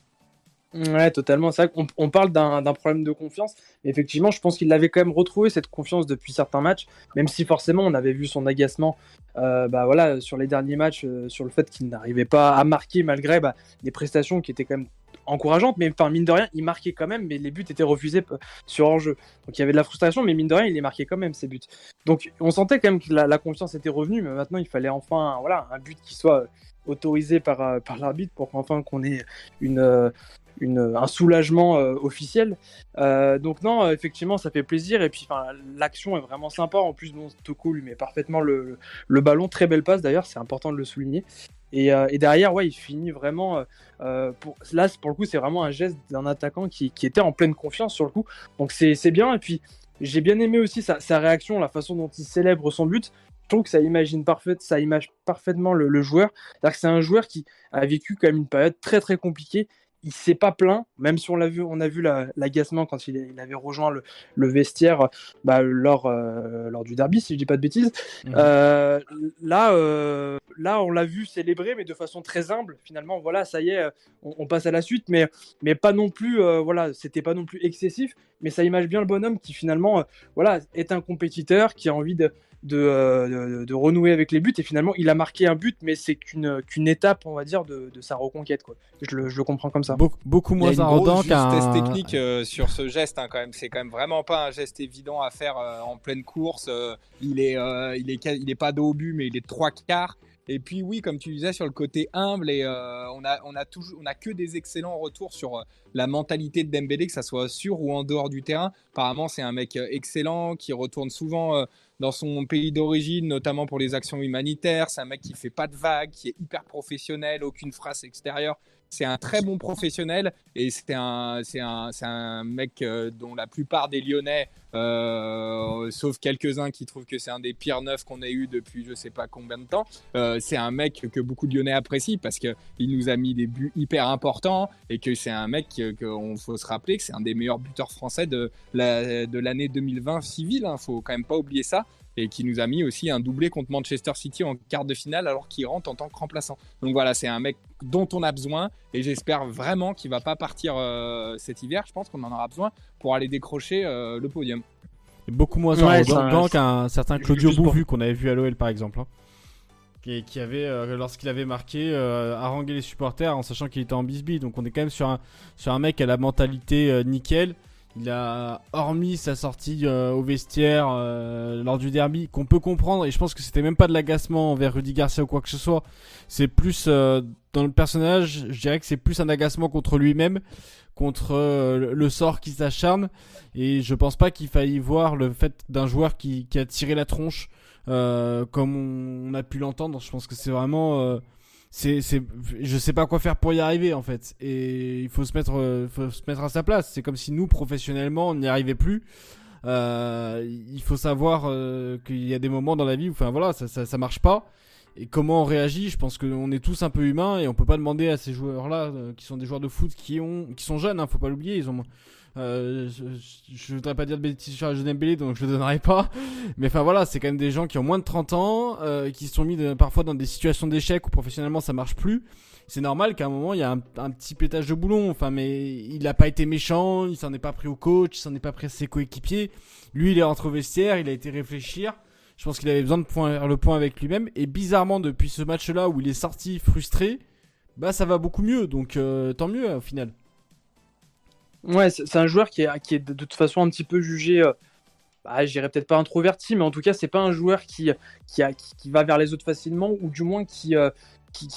Ouais, totalement. C'est vrai qu'on on parle d'un problème de confiance. Effectivement, je pense qu'il avait quand même retrouvé cette confiance depuis certains matchs, même si forcément on avait vu son agacement euh, bah, voilà, sur les derniers matchs, euh, sur le fait qu'il n'arrivait pas à marquer malgré bah, des prestations qui étaient quand même encourageantes. Mais enfin, mine de rien, il marquait quand même, mais les buts étaient refusés euh, sur hors-jeu. Donc il y avait de la frustration, mais mine de rien, il les marquait quand même, ces buts. Donc on sentait quand même que la, confiance était revenue, mais maintenant il fallait enfin voilà, un but qui soit autorisé par, euh, par l'arbitre pour qu'enfin qu'on ait une, euh, un soulagement euh, officiel. Euh, donc non, effectivement, ça fait plaisir. Et puis l'action est vraiment sympa. En plus, bon, Toko lui met parfaitement le, le ballon. Très belle passe d'ailleurs, c'est important de le souligner. Et, euh, derrière, ouais, il finit vraiment. Euh, là, pour le coup, c'est vraiment un geste d'un attaquant qui, était en pleine confiance sur le coup. Donc c'est bien. Et puis j'ai bien aimé aussi sa, réaction, la façon dont il célèbre son but trouve que ça imagine parfait, ça image parfaitement le, le joueur. C'est un joueur qui a vécu quand même une période très très compliquée. Il s'est pas plaint, même si on l'a vu, on a vu l'agacement la, quand il, il, avait rejoint le, le vestiaire bah, lors, euh, lors du derby, si je dis pas de bêtises. Mmh. Euh, là, euh, là, on l'a vu célébrer, mais de façon très humble. Finalement, voilà, ça y est, on, on passe à la suite, mais, mais pas non plus, voilà, c'était pas non plus excessif, mais ça image bien le bonhomme qui finalement, voilà, est un compétiteur qui a envie de de, euh, de, de, renouer avec les buts. Et finalement, il a marqué un but, mais c'est qu'une qu'une étape, on va dire, de, de, sa reconquête. Quoi. Je, le, je le comprends comme ça. Beaucoup, beaucoup moins ardent qu'un. technique euh, sur ce geste, hein, quand même. C'est quand même vraiment pas un geste évident à faire euh, en pleine course. Euh, il est, euh, il est, il est pas dos au but, mais il est trois quarts. Et puis oui, comme tu disais sur le côté humble, et euh, on a on a toujours on a que des excellents retours sur euh, la mentalité de Dembélé, que ça soit sur ou en dehors du terrain. Apparemment, c'est un mec excellent qui retourne souvent euh, dans son pays d'origine, notamment pour les actions humanitaires. C'est un mec qui fait pas de vagues, qui est hyper professionnel, aucune phrase extérieure. C'est un très bon professionnel et c'est un, un, mec euh, dont la plupart des Lyonnais, euh, sauf quelques-uns qui trouvent que c'est un des pires neufs qu'on ait eu depuis je sais pas combien de temps, euh, c'est un mec que beaucoup de Lyonnais apprécient parce que il nous a mis des buts hyper importants et que c'est un mec qu'on faut se rappeler que c'est un des meilleurs buteurs français de, la, de l'année 2020 civile. Hein, faut quand même pas oublier ça et qui nous a mis aussi un doublé contre Manchester City en quart de finale alors qu'il rentre en tant que remplaçant. Donc voilà, c'est un mec dont on a besoin et j'espère vraiment qu'il va pas partir euh, cet hiver. Je pense qu'on en aura besoin pour aller décrocher euh, le podium. Et beaucoup moins ouais, arrogant qu'un certain Claudio Bouvu qu'on avait vu à l'OL par exemple. Hein. Qui, qui, avait, euh, lorsqu'il avait marqué, euh, harangué les supporters en sachant qu'il était en bisbee. Donc on est quand même sur un, sur un mec a la mentalité euh, nickel. Il a, hormis sa sortie euh, au vestiaire euh, lors du derby, qu'on peut comprendre, et je pense que c'était même pas de l'agacement envers Rudy Garcia ou quoi que ce soit. C'est plus euh, dans le personnage, je dirais que c'est plus un agacement contre lui-même, contre euh, le sort qui s'acharne. Et je pense pas qu'il faille voir le fait d'un joueur qui, qui, a tiré la tronche, euh, comme on, a pu l'entendre. Je pense que c'est vraiment c'est c'est je sais pas quoi faire pour y arriver en fait et il faut se mettre euh, faut se mettre à sa place c'est comme si nous professionnellement on n'y arrivait plus euh, il faut savoir euh, qu'il y a des moments dans la vie où enfin voilà ça, ça ça marche pas et comment on réagit je pense qu'on est tous un peu humains et on peut pas demander à ces joueurs là euh, qui sont des joueurs de foot qui ont qui sont jeunes hein, faut pas l'oublier ils ont euh, je, je, voudrais pas dire de bêtises sur Dembélé donc je le donnerai pas. Mais enfin voilà c'est quand même des gens qui ont moins de 30 ans euh, qui sont mis de, parfois dans des situations d'échec où professionnellement ça marche plus. C'est normal qu'à un moment il y a un, petit pétage de boulon. Enfin mais il a pas été méchant il s'en est pas pris au coach il s'en est pas pris à ses coéquipiers. Lui il est rentré au il a été réfléchir je pense qu'il avait besoin de faire le point avec lui-même. Et bizarrement depuis ce match là où il est sorti frustré bah ça va beaucoup mieux. Donc euh, tant mieux au final. Ouais, c'est un joueur qui est, de toute façon un petit peu jugé, euh, bah, peut-être pas introverti, mais en tout cas, c'est pas un joueur qui, qui, va vers les autres facilement, ou du moins qui, euh,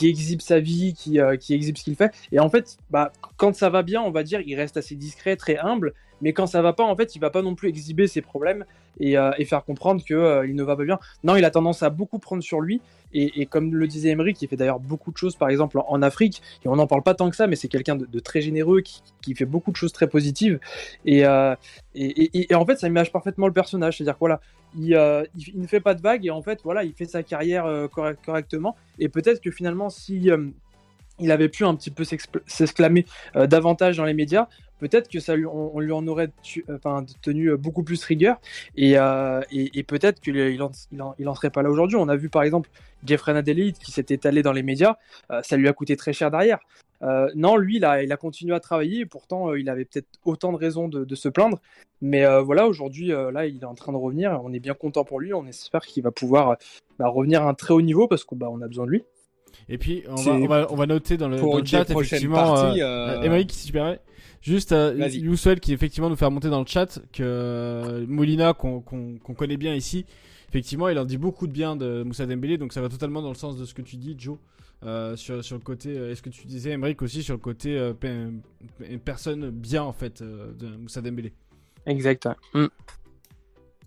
exhibe sa vie, qui, euh, qui exhibe ce qu'il fait. Et en fait, bah, quand ça va bien, on va dire, il reste assez discret, très humble, mais quand ça va pas, en fait, il va pas non plus exhiber ses problèmes et, euh, faire comprendre que euh, ne va pas bien. Non, il a tendance à beaucoup prendre sur lui. Et, comme le disait Emery, qui fait d'ailleurs beaucoup de choses, par exemple en, Afrique, et on n'en parle pas tant que ça, mais c'est quelqu'un de, très généreux qui, fait beaucoup de choses très positives. Et, euh, et, en fait, ça image parfaitement le personnage. C'est-à-dire que voilà, il, ne fait pas de vagues et en fait, voilà, il fait sa carrière correct, correctement. Et peut-être que finalement, si il avait pu un petit peu s'exclamer davantage dans les médias, peut-être que ça lui, on, lui en aurait enfin, tenu beaucoup plus rigueur et, euh, peut-être qu'il il serait pas là aujourd'hui. On a vu par exemple Jeffrey Nadelite qui s'est étalé dans les médias, euh, ça lui a coûté très cher derrière. Euh, non, lui, il a, continué à travailler pourtant il avait peut-être autant de raisons de, se plaindre. Mais voilà, aujourd'hui, là, il est en train de revenir. On est bien content pour lui. On espère qu'il va pouvoir bah, revenir à un très haut niveau parce qu'on bah, a besoin de lui. Et puis, on va, on va, on, va, noter dans le, dans le chat, effectivement, parties, euh, euh... si tu permets, juste, euh, Youssel qui effectivement nous fait remonter dans le chat que euh, Molina, qu'on connaît bien ici, effectivement, il en dit beaucoup de bien de Moussa Dembélé, donc ça va totalement dans le sens de ce que tu dis, Joe. Euh, sur, sur le côté, est-ce que tu disais, Emmerich, aussi sur le côté personne bien en fait de Moussa Dembélé? Exact. Mm.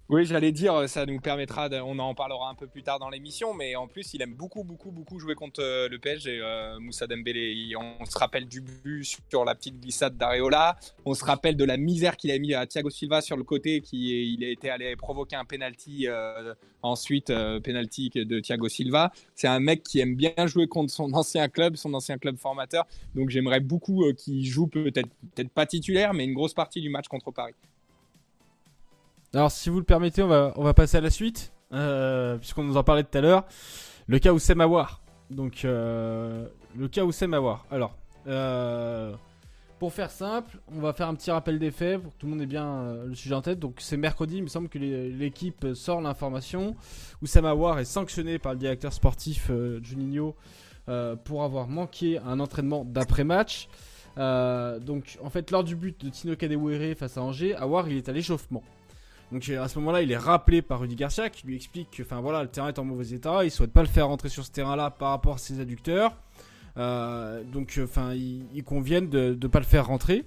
Oui, j'allais dire, ça nous permettra, on en parlera un peu plus tard dans l'émission, mais en plus, il aime beaucoup, beaucoup, beaucoup jouer contre euh, le PSG, euh, Moussa Dembélé. On, se rappelle du but sur la petite glissade d'Areola, on se rappelle de la misère qu'il a mis à Thiago Silva sur le côté, qui il a été allé provoquer un penalty euh, ensuite, penalty de Thiago Silva. C'est un mec qui aime bien jouer contre son ancien club, son ancien club formateur, donc j'aimerais beaucoup qu'il joue peut-être peut-être pas titulaire, mais une grosse partie du match contre Paris. Alors, si vous le permettez, on va, on va passer à la suite, euh, puisqu'on nous en parlait tout à l'heure. Le cas où c'est Mawar. Donc, euh, le cas où c'est Mawar. Alors, euh, pour faire simple, on va faire un petit rappel des faits pour que tout le monde ait bien le sujet en tête. Donc, c'est mercredi, il me semble que l'équipe sort l'information. où Mawar est sanctionné par le directeur sportif Juninho pour avoir manqué un entraînement d'après-match. donc, en fait, lors du but de Tino Kadewere face à Angers, Awar il est à l'échauffement. Donc à ce moment-là, il est rappelé par Rudy Garcia qui lui explique que enfin voilà, le terrain est en mauvais état, il souhaite pas le faire rentrer sur ce terrain-là par rapport à ses adducteurs. Euh, donc enfin ils, conviennent de ne pas le faire rentrer.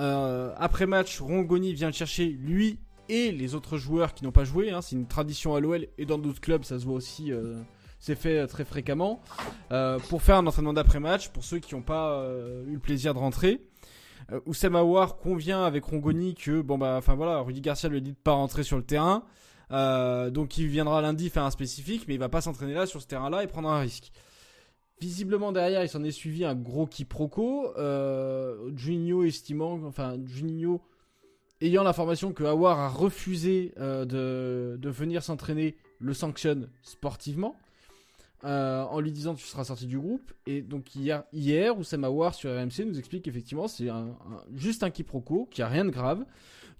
Euh, après match, Rongoni vient le chercher lui et les autres joueurs qui n'ont pas joué. Hein. c'est une tradition à l'OL et dans d'autres clubs, ça se voit aussi. Euh, c'est fait très fréquemment pour faire un entraînement d'après-match pour ceux qui n'ont pas eu le plaisir de rentrer. Euh, Oussem Aouar convient avec Rongoni que, bon bah, enfin voilà, Rudy Garcia lui dit de pas rentrer sur le terrain. Euh, donc il viendra lundi faire un spécifique, mais il va pas s'entraîner là sur ce terrain-là et prendre un risque. Visiblement derrière, il s'en est suivi un gros quiproquo. Euh, Juninho estimant, enfin Juninho ayant l'information que Awar a refusé euh, de, venir s'entraîner, le sanctionne sportivement. Euh, en lui disant tu seras sorti du groupe. Et donc hier, hier Oussama War sur RMC nous explique qu'effectivement c'est un, juste un quiproquo, qu'il n'y a rien de grave,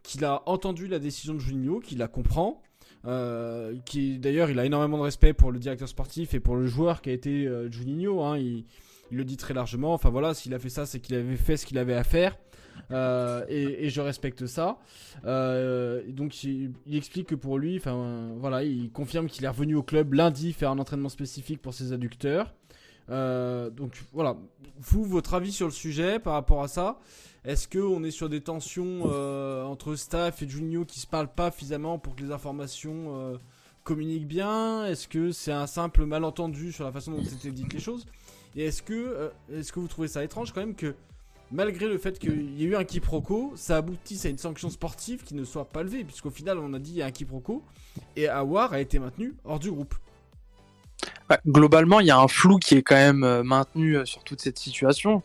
qu'il a entendu la décision de Juninho, qu'il la comprend. Euh, qui d'ailleurs il a énormément de respect pour le directeur sportif et pour le joueur qui a été euh, Juninho. Hein, il, le dit très largement. Enfin voilà, s'il a fait ça, c'est qu'il avait fait ce qu'il avait à faire. Euh, et, je respecte ça. Euh, donc il, explique que pour lui, enfin voilà, il confirme qu'il est revenu au club lundi faire un entraînement spécifique pour ses adducteurs. Euh, donc voilà, vous votre avis sur le sujet par rapport à ça? Est-ce que on est sur des tensions entre staff et Junio qui se parlent pas suffisamment pour que les informations communiquent bien? Est-ce que c'est un simple malentendu sur la façon dont étaient dites les choses? Et est-ce que est-ce que vous trouvez ça étrange quand même que malgré le fait qu'il y ait eu un quiproquo, ça aboutisse à une sanction sportive qui ne soit pas levée, puisqu'au final, on a dit il y a un quiproquo, et Awar a été maintenu hors du groupe. Bah, globalement, il y a un flou qui est quand même euh, maintenu euh, sur toute cette situation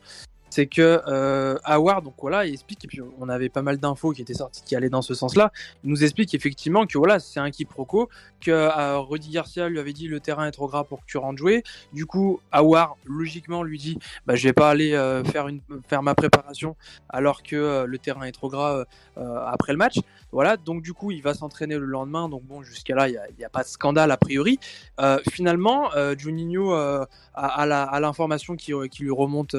c'est que euh, Howard, donc voilà, il explique, et puis on avait pas mal d'infos qui étaient sorties qui allaient dans ce sens-là, il nous explique effectivement que voilà, c'est un quiproquo, que euh, Rudy Garcia lui avait dit le terrain est trop gras pour que tu rentres jouer. Du coup, Howard, logiquement, lui dit bah, je vais pas aller euh, faire, ma préparation alors que euh, le terrain est trop gras après le match. Voilà, donc du coup, il va s'entraîner le lendemain, donc bon, jusqu'à là, il n'y a, pas de scandale a priori. finalement, Juninho a, l'information qui, lui remonte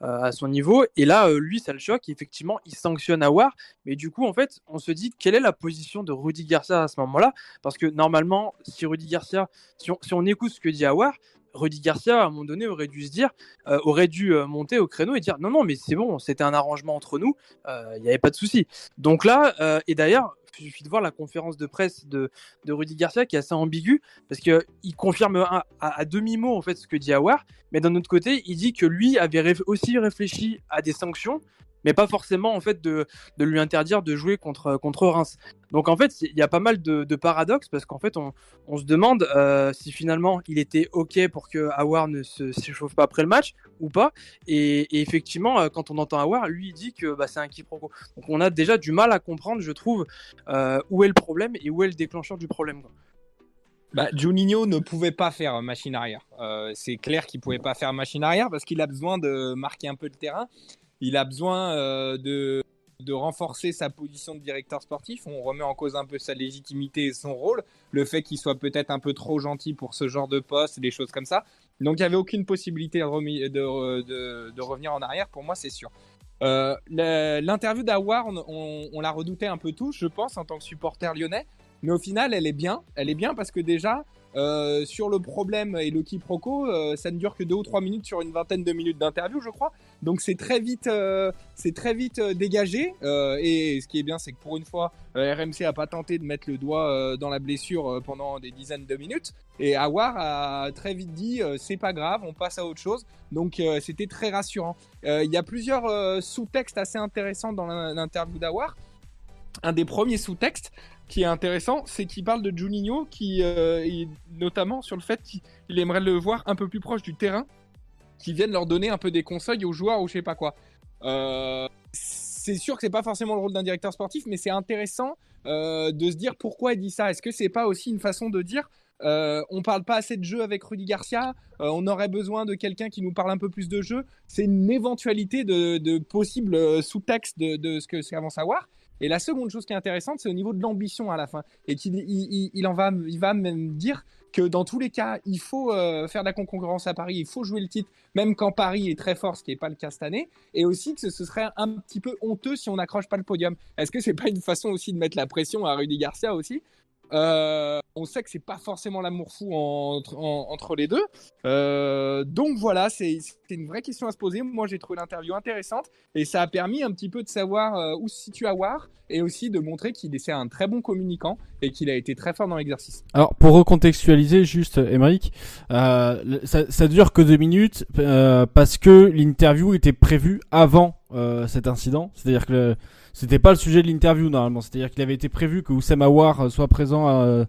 à son niveau. Et là, euh, lui, ça le choque. Effectivement, il sanctionne Awar. Mais du coup, en fait, on se dit quelle est la position de Rudy Garcia à ce moment-là? Parce que normalement, si Rudy Garcia, si on, écoute ce que dit Awar, Rudy Garcia, à un moment donné, aurait dû se dire, euh, aurait dû monter au créneau et dire non, non, mais c'est bon, c'était un arrangement entre nous, il n'y avait pas de souci. Donc là, et d'ailleurs, il suffit de voir la conférence de presse de, de Rudy Garcia qui est assez ambiguë parce qu'il confirme à, demi-mot en fait ce que dit Awar, mais d'un autre côté, il dit que lui avait aussi réfléchi à des sanctions mais pas forcément en fait de, de lui interdire de jouer contre, contre Reims. Donc en fait, il y a pas mal de, paradoxes parce qu'en fait, on, on, se demande euh, si finalement il était OK pour que Awar ne s'échauffe pas après le match ou pas. Et, effectivement, euh, quand on entend Awar, lui il dit que bah, c'est un quiproquo. Donc on a déjà du mal à comprendre, je trouve, euh, où est le problème et où est le déclencheur du problème. Quoi. Bah, Juninho ne pouvait pas faire machine arrière. Euh, c'est clair qu'il pouvait pas faire machine arrière parce qu'il a besoin de marquer un peu le terrain. Il a besoin euh, de, de renforcer sa position de directeur sportif. On remet en cause un peu sa légitimité et son rôle. Le fait qu'il soit peut-être un peu trop gentil pour ce genre de poste, des choses comme ça. Donc il n'y avait aucune possibilité de, de, revenir en arrière, pour moi, c'est sûr. Euh, L'interview d'Awar, on, on, on l'a redouté un peu tous, je pense, en tant que supporter lyonnais. Mais au final, elle est bien. Elle est bien parce que déjà, euh, sur le problème et le quiproquo, euh, ça ne dure que deux ou trois minutes sur une vingtaine de minutes d'interview, je crois. Donc c'est très vite, euh, c'est très vite euh, dégagé. Et ce qui est bien, c'est que pour une fois, RMC a pas tenté de mettre le doigt dans la blessure pendant des dizaines de minutes. Et Awar a très vite dit, c'est pas grave, on passe à autre chose. Donc c'était très rassurant. Il y a plusieurs sous-textes assez intéressants dans l'interview d'Awar. Un des premiers sous-textes, qui est intéressant, c'est qu'il parle de Juninho, qui euh, notamment sur le fait qu'il aimerait le voir un peu plus proche du terrain, qui vienne leur donner un peu des conseils aux joueurs ou je sais pas quoi. Euh, c'est sûr que c'est pas forcément le rôle d'un directeur sportif, mais c'est intéressant euh, de se dire pourquoi il dit ça. Est-ce que c'est pas aussi une façon de dire euh, on parle pas assez de jeu avec Rudy Garcia. Euh, on aurait besoin de quelqu'un qui nous parle un peu plus de jeu. C'est une éventualité de, de possible sous-texte de, de, ce que c'est avant savoir. Et la seconde chose qui est intéressante, c'est au niveau de l'ambition à la fin. Et qu'il il, en va, il va même dire que dans tous les cas, il faut euh, faire de la concurrence à Paris, il faut jouer le titre, même quand Paris est très fort, ce qui n'est pas le cas cette année. Et aussi que ce, ce serait un petit peu honteux si on n'accroche pas le podium. Est-ce que c'est pas une façon aussi de mettre la pression à Rudy Garcia aussi? Euh, on sait que c'est pas forcément l'amour fou entre, en, entre les deux. Euh, donc voilà, c'est une vraie question à se poser. Moi, j'ai trouvé l'interview intéressante et ça a permis un petit peu de savoir euh, où se situe Awar et aussi de montrer qu'il est un très bon communicant et qu'il a été très fort dans l'exercice. Alors pour recontextualiser juste, Émeric, euh, ça, ça dure que deux minutes euh, parce que l'interview était prévue avant euh, cet incident. C'est-à-dire que c'était pas le sujet de l'interview normalement. C'est-à-dire qu'il avait été prévu que Oussama War euh, soit présent euh,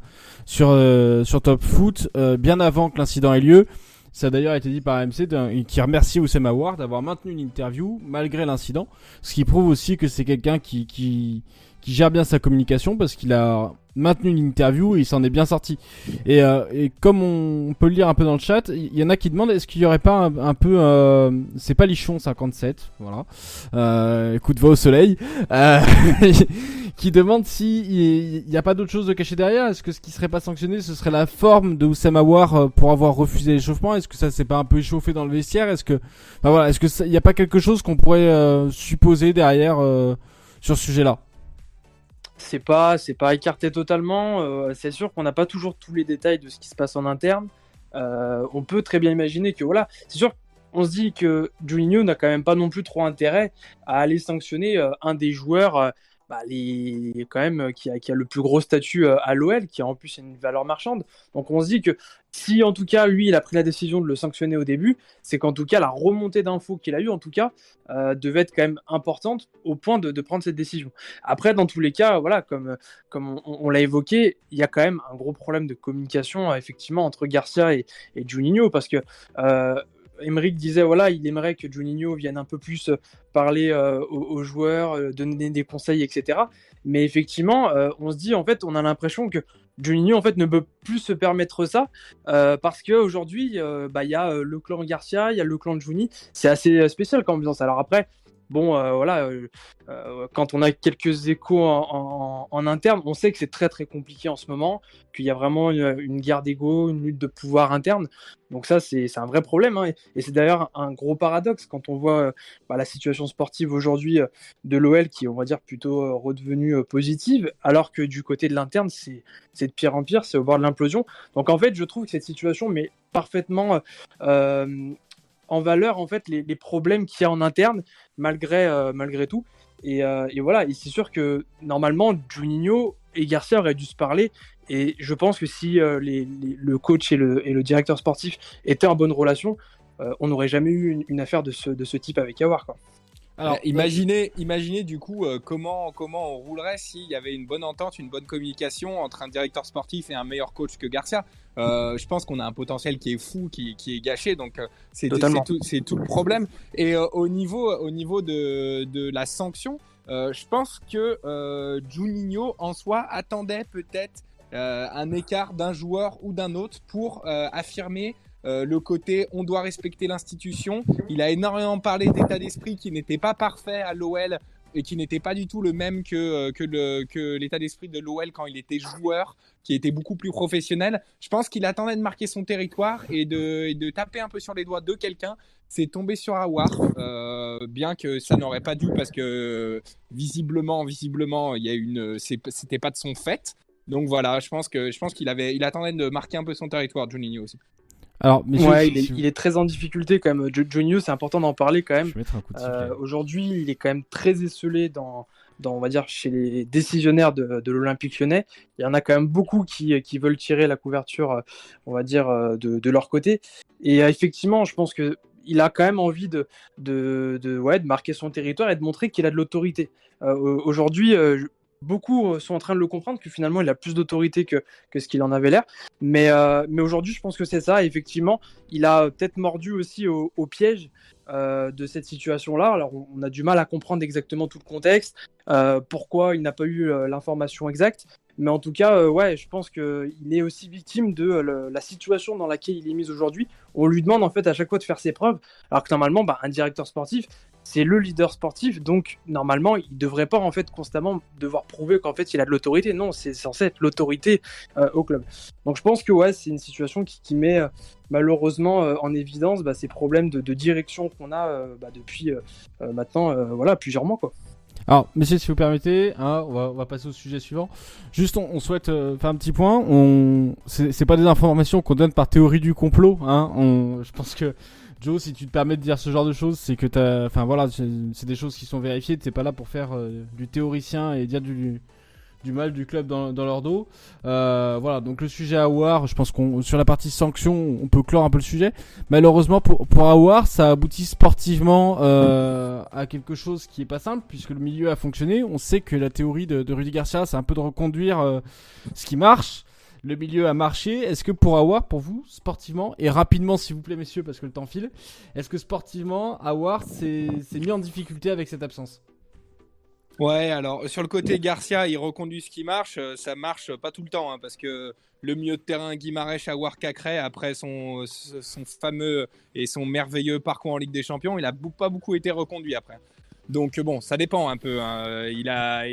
sur euh, sur Top Foot euh, bien avant que l'incident ait lieu. Ça a d'ailleurs été dit par AMC qui remercie Oussama War d'avoir maintenu une interview malgré l'incident, ce qui prouve aussi que c'est quelqu'un qui, qui qui gère bien sa communication parce qu'il a maintenu une interview et il s'en est bien sorti. Et, euh, et comme on, peut le lire un peu dans le chat, il y en a qui demandent est-ce qu'il y aurait pas un, peu, euh, c'est pas Lichon 57, voilà, euh, écoute va au soleil, euh, qui demande si il n'y a pas d'autre chose de caché derrière. Est-ce que ce qui serait pas sanctionné, ce serait la forme de Oussama War euh, pour avoir refusé l'échauffement? Est-ce que ça s'est pas un peu échauffé dans le vestiaire? Est-ce que, bah voilà, est-ce que il n'y a pas quelque chose qu'on pourrait euh, supposer derrière sur ce sujet-là? C'est pas c'est pas écarté totalement. Euh, c'est sûr qu'on n'a pas toujours tous les détails de ce qui se passe en interne. Euh, on peut très bien imaginer que voilà, c'est sûr. On se dit que Juninho n'a quand même pas non plus trop intérêt à aller sanctionner euh, un des joueurs bah, les, quand même, qui a, qui a le plus gros statut à l'OL, qui a en plus une valeur marchande. Donc on se dit que si en tout cas lui il a pris la décision de le sanctionner au début, c'est qu'en tout cas la remontée d'infos qu'il a eu en tout cas euh, devait être quand même importante au point de, prendre cette décision. Après dans tous les cas, voilà comme comme on, l'a évoqué, il y a quand même un gros problème de communication effectivement entre Garcia et, Juninho parce que euh, Emeric disait voilà, il aimerait que Juninho vienne un peu plus parler euh, aux, joueurs, euh, donner des conseils, etc. Mais effectivement, euh, on se dit en fait, on a l'impression que Juninho en fait ne peut plus se permettre ça euh, parce qu'aujourd'hui, euh, bah il y a le clan Garcia, il y a le clan Juni. C'est assez spécial comme ambiance. Alors après, bon, euh, voilà, euh, euh, quand on a quelques échos en, interne, on sait que c'est très très compliqué en ce moment, qu'il y a vraiment une, guerre d'ego, une lutte de pouvoir interne. Donc ça, c'est un vrai problème. Hein, et, c'est d'ailleurs un gros paradoxe quand on voit bah, la situation sportive aujourd'hui de l'OL qui on va dire, plutôt redevenue positive, alors que du côté de l'interne, c'est de pire en pire, c'est au bord de l'implosion. Donc en fait, je trouve que cette situation met parfaitement en valeur en fait les problèmes qu'il y a en interne malgré euh, malgré tout et, euh, et voilà et c'est sûr que normalement Juninho et Garcia auraient dû se parler et je pense que si euh, le coach et le, directeur sportif étaient en bonne relation on n'aurait jamais eu une, affaire de ce, type avec Awar. Alors, imaginez, imaginez du coup comment comment on roulerait s'il y avait une bonne entente, une bonne communication entre un directeur sportif et un meilleur coach que Garcia. je pense qu'on a un potentiel qui est fou, qui, qui est gâché, donc c'est tout, tout, le problème. Et au niveau au niveau de, de la sanction, je pense que Juninho en soi attendait peut-être euh, un écart d'un joueur ou d'un autre pour euh, affirmer euh, le côté on doit respecter l'institution. Il a énormément parlé d'état d'esprit qui n'était pas parfait à l'OL et qui n'était pas du tout le même que, le, que l'état d'esprit de l'OL quand il était joueur, qui était beaucoup plus professionnel. Je pense qu'il attendait de marquer son territoire et de, de taper un peu sur les doigts de quelqu'un. C'est tombé sur Awar, bien que ça n'aurait pas dû parce que visiblement, visiblement, il y a une, c'était pas de son fait. Donc voilà, je pense que je pense qu'il avait, il attendait de marquer un peu son territoire, Juninho aussi. Alors, ouais, il, est, très en difficulté quand même. Juninho, c'est important d'en parler quand même. Euh, aujourd'hui, il est quand même très esselé dans, dans, on va dire, chez les décisionnaires de, de l'Olympique Lyonnais. Il y en a quand même beaucoup qui, qui veulent tirer la couverture, euh, on va dire, euh, de, de leur côté. Et effectivement, je pense que il a quand même envie de, de, de, ouais, de marquer son territoire et de montrer qu'il a de l'autorité. Aujourd'hui, beaucoup euh, sont en train de le comprendre que finalement il a plus d'autorité que, ce qu'il en avait l'air. Mais, euh, mais aujourd'hui, je pense que c'est ça. effectivement, il a peut-être mordu aussi au, piège euh, de cette situation-là. Alors, on, a du mal à comprendre exactement tout le contexte, pourquoi il n'a pas eu l'information exacte. Mais en tout cas, ouais, je pense qu'il est aussi victime de la situation dans laquelle il est mis aujourd'hui. On lui demande en fait à chaque fois de faire ses preuves, alors que normalement, bah, un directeur sportif, c'est le leader sportif, donc normalement, il devrait pas en fait constamment devoir prouver qu'en fait il a de l'autorité. Non, c'est censé être l'autorité euh, au club. Donc je pense que ouais, c'est une situation qui, met euh, malheureusement euh, en évidence bah, ces problèmes de, direction qu'on a bah, depuis maintenant voilà plusieurs mois quoi. Alors, messieurs, si vous permettez, hein, on, va, passer au sujet suivant. Juste, on, souhaite faire un petit point. On, c'est pas des informations qu'on donne par théorie du complot. Hein. Je pense que Joe, si tu te permets de dire ce genre de choses, c'est que t'as, enfin voilà, c'est des choses qui sont vérifiées. T'es pas là pour faire euh, du théoricien et dire du, du mal du club dans, dans leur dos. Euh, voilà, donc le sujet Awar, je pense qu'on sur la partie sanction, on peut clore un peu le sujet. Malheureusement pour pour Awar, ça aboutit sportivement euh, à quelque chose qui est pas simple puisque le milieu a fonctionné. On sait que la théorie de, de Rudy Garcia, c'est un peu de reconduire euh, ce qui marche le milieu a marché. Est-ce que pour Awar, pour vous, sportivement, et rapidement s'il vous plaît messieurs, parce que le temps file, est-ce que sportivement, Awar s'est mis en difficulté avec cette absence? Ouais, alors sur le côté Garcia, il reconduit ce qui marche. Euh, ça marche pas tout le temps, hein, parce que le milieu de terrain Guimarães Awar Cacré, après son, son fameux et son merveilleux parcours en Ligue des Champions, il a pas beaucoup été reconduit après. Donc bon, ça dépend un peu. Hein. Il a,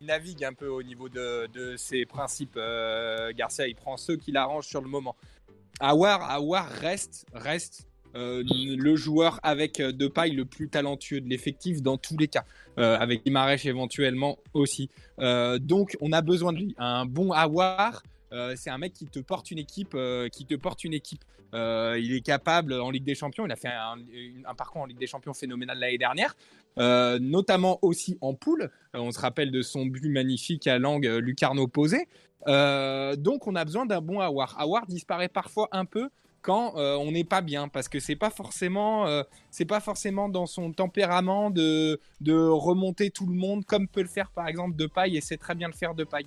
navigue un peu au niveau de, ses principes. Euh, Garcia, il prend ceux qui l'arrangent sur le moment. Awar, Awar reste, reste euh, le joueur avec euh, de paille le plus talentueux de l'effectif dans tous les cas, avec Imarèche éventuellement aussi. donc on a besoin de lui. Un bon Awar, c'est un mec qui te porte une équipe, qui te porte une équipe. il est capable en Ligue des Champions. Il a fait un, un parcours en Ligue des Champions phénoménal l'année dernière. Euh, notamment aussi en poule. Euh, on se rappelle de son but magnifique à langue euh, lucarno posé. donc on a besoin d'un bon Awar. Awar disparaît parfois un peu quand on n'est pas bien parce que c'est pas forcément c'est pas forcément dans son tempérament de remonter tout le monde comme peut le faire par exemple de paille et c'est très bien le faire de paille.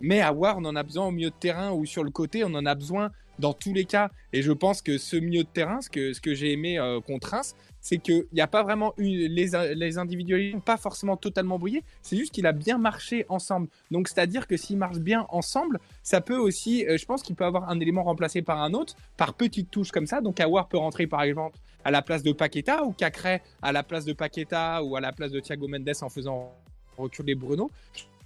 Mais Awar on en a besoin au milieu de terrain ou sur le côté, on en a besoin dans tous les cas. Et je pense que ce milieu de terrain, ce que, ce que j'ai aimé contre Reims, c'est qu'il n'y a pas vraiment eu les, les individualités pas forcément totalement brillé, c'est juste qu'il a bien marché ensemble. Donc c'est-à-dire que s'il marche bien ensemble, ça peut aussi, euh, je pense qu'il peut avoir un élément remplacé par un autre, par petites touches comme ça. Donc Awar peut rentrer par exemple à la place de Paqueta ou Cacré à la place de Paqueta ou à la place de Thiago Mendes en faisant reculer Bruno.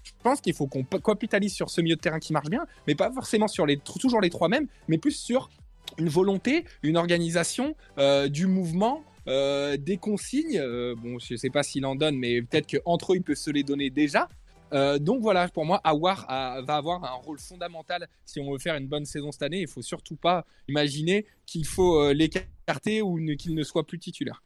Je pense qu'il faut qu'on capitalise sur ce milieu de terrain qui marche bien, mais pas forcément sur toujours les trois mêmes, mais plus sur une volonté, une organisation euh, du mouvement, euh, des consignes. Euh, bon, je sais pas s'il en donne, mais peut-être qu'entre eux, il peut se les donner déjà. Euh, donc voilà, pour moi, Awar va avoir un rôle fondamental si on veut faire une bonne saison cette année. Il faut surtout pas imaginer qu'il faut l'écarter ou qu'il ne soit plus titulaire.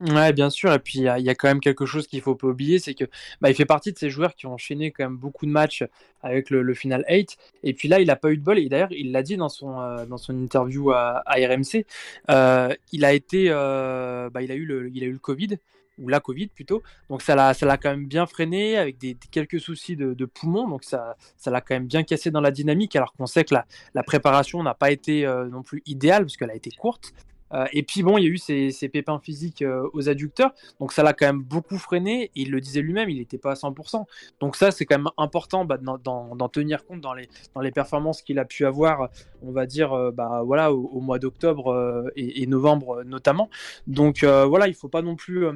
Ouais, bien sûr. Et puis, il y, a quand même quelque chose qu'il faut pas oublier, c'est que bah, il fait partie de ces joueurs qui ont enchaîné quand même beaucoup de matchs avec le, final 8. Et puis là, il a pas eu de bol. Et d'ailleurs, il l'a dit dans son, euh, dans son interview à, RMC. Euh, il a été, euh, bah, il a eu le, il a eu le Covid. ou la Covid plutôt. Donc ça l'a, ça l'a quand même bien freiné avec des, quelques soucis de, de poumons. Donc ça, ça l'a quand même bien cassé dans la dynamique. Alors qu'on sait que la, la préparation n'a pas été non plus idéale parce qu'elle a été courte. Euh, et puis bon, il y a eu ces, pépins physiques euh, aux adducteurs, donc ça l'a quand même beaucoup freiné. Et il le disait lui-même, il n'était pas à 100%. Donc ça, c'est quand même important bah, d'en tenir compte dans les, performances qu'il a pu avoir, on va dire, bah, voilà, au, mois d'octobre et, et, novembre notamment. Donc voilà, il faut pas non plus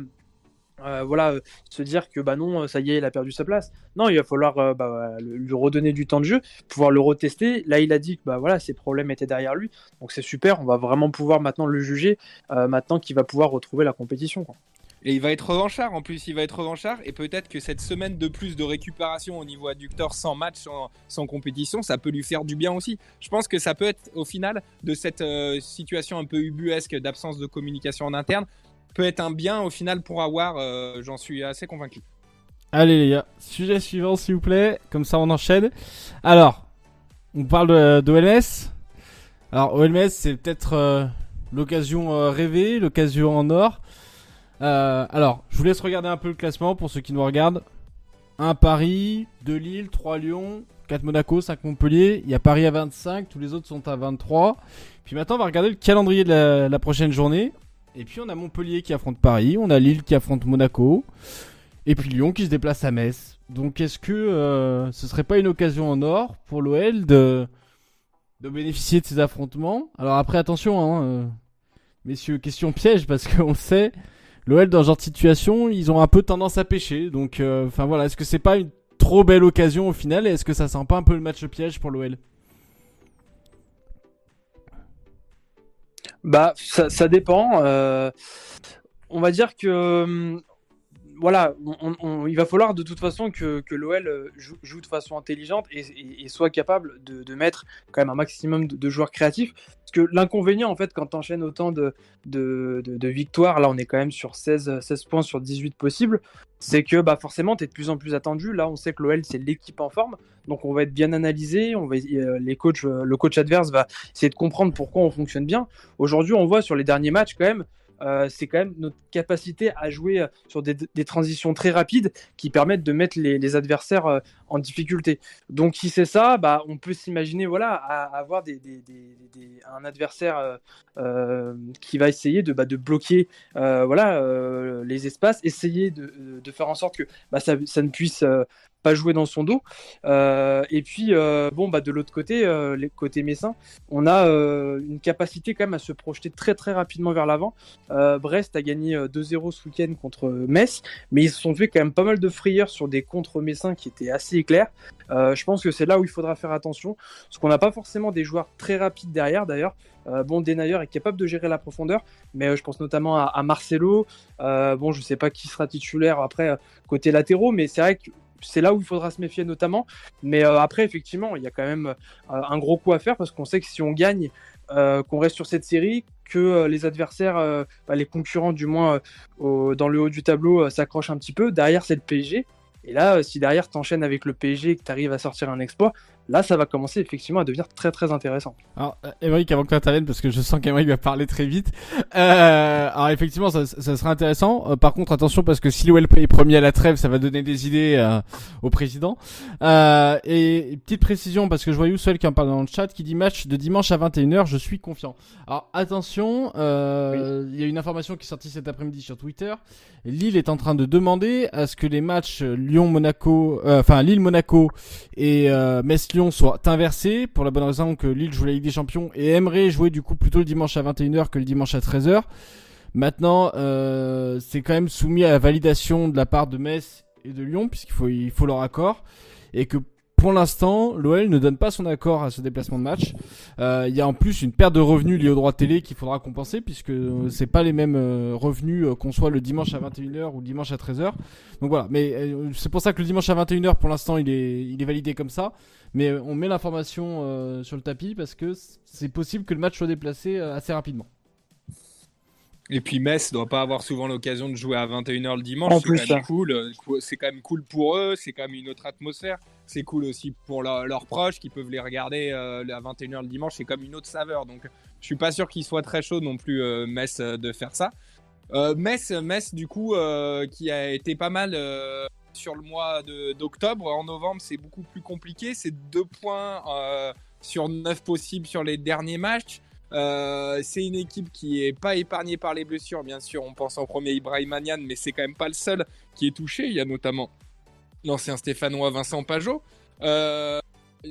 euh, voilà, euh, se dire que bah non, ça y est, il a perdu sa place. Non, il va falloir euh, bah, lui redonner du temps de jeu, pouvoir le retester. Là, il a dit que bah voilà, ses problèmes étaient derrière lui, donc c'est super. On va vraiment pouvoir maintenant le juger, maintenant qu'il va pouvoir retrouver la compétition. Et il va être revanchard en plus, il va être revanchard et peut-être que cette semaine de plus de récupération au niveau adducteur sans match, sans, compétition, ça peut lui faire du bien aussi. Je pense que ça peut être au final de cette situation un peu ubuesque d'absence de communication en interne, peut être un bien au final pour avoir. Euh, j'en suis assez convaincu. Allez les gars, sujet suivant s'il vous plaît, comme ça on enchaîne. Alors, on parle d'OLS. Alors OLS c'est peut-être euh, l'occasion euh, rêvée, l'occasion en or. alors, je vous laisse regarder un peu le classement pour ceux qui nous regardent. 1 Paris, 2 Lille, 3 Lyon, 4 Monaco, 5 Montpellier. Il y a Paris à 25, tous les autres sont à 23. Puis maintenant on va regarder le calendrier de la prochaine journée. Et puis on a Montpellier qui affronte Paris, on a Lille qui affronte Monaco, et puis Lyon qui se déplace à Metz. Donc est-ce que euh, ce serait pas une occasion en or pour l'OL de, bénéficier de ces affrontements? Alors après attention, hein, euh, messieurs, question piège parce qu'on sait, l'OL dans ce genre de situation, ils ont un peu tendance à pêcher. Donc euh, enfin voilà, est-ce que c'est pas une trop belle occasion au final et est-ce que ça sent pas un peu le match piège pour l'OL Bah, ça, ça dépend. Euh, on va dire que voilà, il va falloir de toute façon que, l'OL euh, joue, de façon intelligente et, soit capable de, mettre quand même un maximum de, joueurs créatifs. Parce que l'inconvénient, en fait, quand tu enchaînes autant de, victoires, là on est quand même sur 16, 16 points sur 18 possibles, c'est que bah, forcément tu es de plus en plus attendu. Là on sait que l'OL c'est l'équipe en forme, donc on va être bien analysé, on euh, euh, le coach adverse va essayer de comprendre pourquoi on fonctionne bien. Aujourd'hui on voit sur les derniers matchs quand même, euh, c'est quand même notre capacité à jouer euh, sur des, transitions très rapides qui permettent de mettre les, adversaires euh, en difficulté. Donc si c'est ça, bah, on peut s'imaginer voilà, avoir un adversaire qui va essayer de, bah, bloquer voilà, les espaces, essayer de, faire en sorte que bah, ça, ne puisse pas jouer dans son dos. Euh, et puis, euh, bon, bah, de l'autre côté, euh, les côtés messins, on a une capacité quand même à se projeter très très rapidement vers l'avant. Brest a gagné 2-0 ce week-end contre Metz, mais ils se sont fait quand même pas mal de frayeurs sur des contre messins qui étaient assez éclairs. je pense que c'est là où il faudra faire attention, parce qu'on n'a pas forcément des joueurs très rapides derrière d'ailleurs. bon, Denayer est capable de gérer la profondeur, mais je pense notamment à, à Marcelo. bon, je sais pas qui sera titulaire après côté latéraux, mais c'est vrai que c'est là où il faudra se méfier notamment. Mais euh, après, effectivement, il y a quand même euh, un gros coup à faire parce qu'on sait que si on gagne, euh, qu'on reste sur cette série, que les adversaires, bah, les concurrents du moins dans le haut du tableau s'accrochent un petit peu. Derrière, c'est le PSG. Et là, si derrière, tu enchaînes avec le PSG et que tu à sortir un exploit, là, ça va commencer effectivement à devenir très très intéressant. Alors, Émeric, avant que tu interviennes, parce que je sens qu'Émeric va parler très vite. Euh, alors, effectivement, ça, ça sera intéressant. Euh, par contre, attention, parce que si l'OL est premier à la trêve, ça va donner des idées euh, au président. Euh, et petite précision, parce que je vois Youssel qui en parle dans le chat, qui dit match de dimanche à 21h, je suis confiant. Alors, attention, il y a une information qui est sortie cet après-midi sur Twitter. Lille est en train de demander à ce que les matchs Lyon-Monaco, enfin Lille-Monaco et Metz Soit inversé pour la bonne raison que Lille joue la Ligue des Champions et aimerait jouer du coup plutôt le dimanche à 21h que le dimanche à 13h. Maintenant, euh, c'est quand même soumis à la validation de la part de Metz et de Lyon puisqu'il faut il faut leur accord et que pour l'instant, l'OL ne donne pas son accord à ce déplacement de match. Euh, il y a en plus une perte de revenus liée au droit télé qu'il faudra compenser puisque c'est pas les mêmes euh, revenus euh, qu'on soit le dimanche à 21h ou le dimanche à 13h. Donc voilà, mais c'est pour ça que le dimanche à 21h pour l'instant, il est il est validé comme ça, mais on met l'information sur le tapis parce que c'est possible que le match soit déplacé assez rapidement. Et puis Metz doit pas avoir souvent l'occasion de jouer à 21h le dimanche. C'est quand même cool. C'est quand même cool pour eux. C'est quand même une autre atmosphère. C'est cool aussi pour leurs proches qui peuvent les regarder euh, à 21h le dimanche. C'est comme une autre saveur. Donc je suis pas sûr qu'il soit très chaud non plus euh, Metz euh, de faire ça. Euh, Metz, du coup, euh, qui a été pas mal sur le mois d'octobre. En novembre, c'est beaucoup plus compliqué. C'est deux points sur neuf possibles sur les derniers matchs. C'est une équipe qui est pas épargnée par les blessures, bien sûr. On pense en premier Ibrahim mais c'est quand même pas le seul qui est touché. Il y a notamment l'ancien Stéphanois Vincent Pajot. Euh,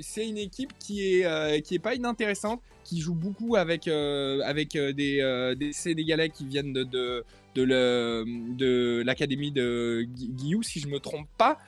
c'est une équipe qui est euh, qui est pas inintéressante, qui joue beaucoup avec euh, avec des, des Sénégalais qui viennent de de de, le, de l'académie de Gui- Guillou, si je me trompe pas,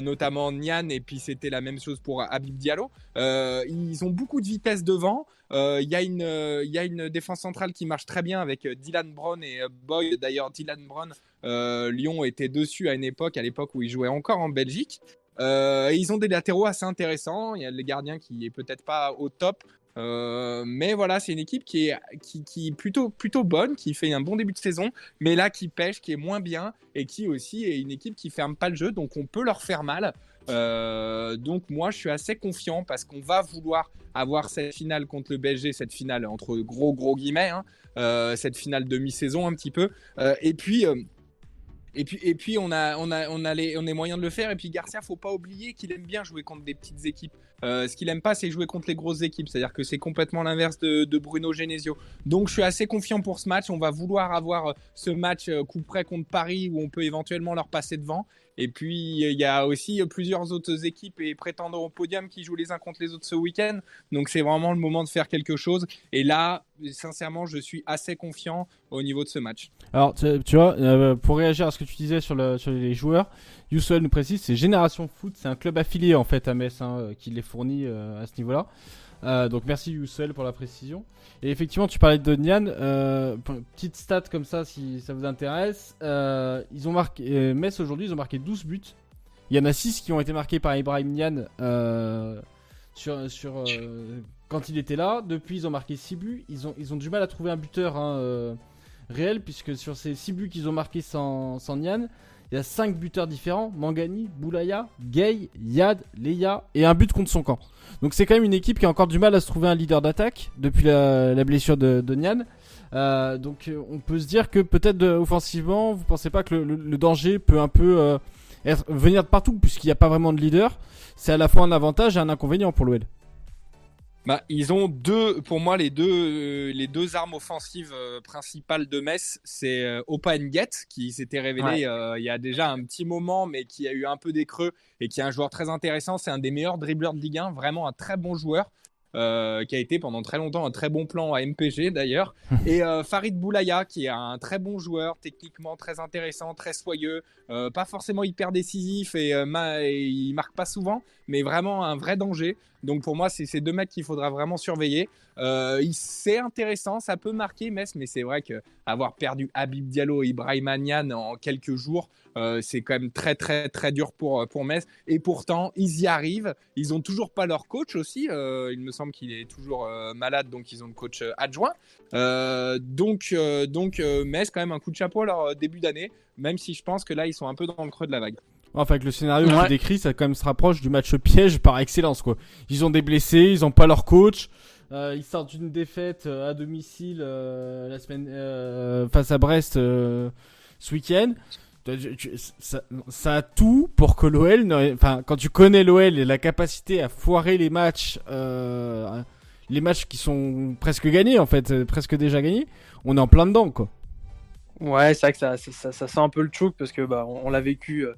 notamment Nian, et puis c'était la même chose pour Habib Diallo. Ils ont beaucoup de vitesse devant. Il y, a une, il y a une défense centrale qui marche très bien avec Dylan Brown et Boy. D'ailleurs, Dylan Brown, Lyon était dessus à une époque, à l'époque où il jouait encore en Belgique. Euh, ils ont des latéraux assez intéressants. Il y a le gardien qui est peut-être pas au top. Euh, mais voilà, c'est une équipe qui est, plutôt, plutôt bonne, qui fait un bon début de saison, mais là qui pêche, qui est moins bien et qui aussi est une équipe qui ferme pas le jeu, donc on peut leur faire mal. Euh, donc moi je suis assez confiant parce qu'on va vouloir avoir cette finale contre le PSG, cette finale entre gros gros guillemets, hein, euh, cette finale demi-saison un petit peu. Euh, et puis euh, et puis, et puis on a, on a, on a les, on de le faire. Et puis Garcia, faut pas oublier qu'il aime bien jouer contre des petites équipes. Euh, ce qu'il aime pas, c'est jouer contre les grosses équipes. C'est-à-dire que c'est complètement l'inverse de, de Bruno Genesio. Donc je suis assez confiant pour ce match. On va vouloir avoir ce match euh, coup près contre Paris où on peut éventuellement leur passer devant. Et puis il y a aussi plusieurs autres équipes et prétendants au podium qui jouent les uns contre les autres ce week-end. Donc c'est vraiment le moment de faire quelque chose. Et là, sincèrement, je suis assez confiant au niveau de ce match. Alors, tu, vois, euh, pour réagir à ce que tu disais sur les joueurs, Youssel nous précise, c'est Génération Foot, c'est un club affilié en fait à Metz hein, euh, qui les fournit euh, à ce niveau-là. Euh, donc merci Youssel pour la précision. Et effectivement, tu parlais de Nian, euh, petite stat comme ça si ça vous intéresse. Euh, ils ont marqué, Metz aujourd'hui, ils ont marqué 12 buts. Il y en a 6 qui ont été marqués par Ibrahim Nian sur, sur, quand il était là. Depuis, ils ont marqué 6 buts. Ils ont, ils ont du mal à trouver un buteur. hein, réel, puisque sur ces 6 buts qu'ils ont marqués sans, sans Nian, il y a 5 buteurs différents Mangani, Boulaya, Gay, Yad, Leia et un but contre son camp. Donc c'est quand même une équipe qui a encore du mal à se trouver un leader d'attaque depuis la, blessure de, de Nian. Euh, donc euh, on peut se dire que peut-être euh, offensivement, vous pensez pas que le, danger peut un peu venir de partout, puisqu'il n'y a pas vraiment de leader. C'est à la fois un avantage et un inconvénient pour l'OL. Bah, ils ont deux, pour moi, les deux, euh, les deux armes offensives euh, principales de Metz, c'est euh, Opa Nguet, qui s'était révélé Ouais. euh, il y a déjà un petit moment, mais qui a eu un peu des creux et qui est un joueur très intéressant. C'est un des meilleurs dribbleurs de Ligue 1, vraiment un très bon joueur. euh, qui a été pendant très longtemps un très bon plan à MPG d'ailleurs, et euh, Farid Boulaya qui est un très bon joueur, techniquement très intéressant, très soyeux, euh, pas forcément hyper décisif et, ma- et il marque pas souvent, mais vraiment un vrai danger. Donc pour moi, c'est ces deux mecs qu'il faudra vraiment surveiller. Euh, c'est intéressant, ça peut marquer Metz, mais c'est vrai que avoir perdu Habib Diallo et Ibrahim Nian en quelques jours, euh, c'est quand même très très très dur pour pour Metz. Et pourtant, ils y arrivent. Ils ont toujours pas leur coach aussi. Euh, il me semble qu'il est toujours euh, malade, donc ils ont le coach euh, adjoint. Euh, donc euh, donc euh, Metz quand même un coup de chapeau à leur euh, début d'année, même si je pense que là ils sont un peu dans le creux de la vague. Enfin, avec le scénario que Ouais. tu décris, ça quand même se rapproche du match piège par excellence, quoi. Ils ont des blessés, ils ont pas leur coach, euh, ils sortent d'une défaite euh, à domicile euh, la semaine euh, face à Brest euh, ce week-end. Ça, ça a tout pour que l'OL, enfin, quand tu connais l'OL et la capacité à foirer les matchs, euh, les matchs qui sont presque gagnés en fait, presque déjà gagnés, on est en plein dedans, quoi. Ouais, c'est vrai que ça, ça, ça- ça sent un peu le choke parce que bah, on, on l'a vécu euh,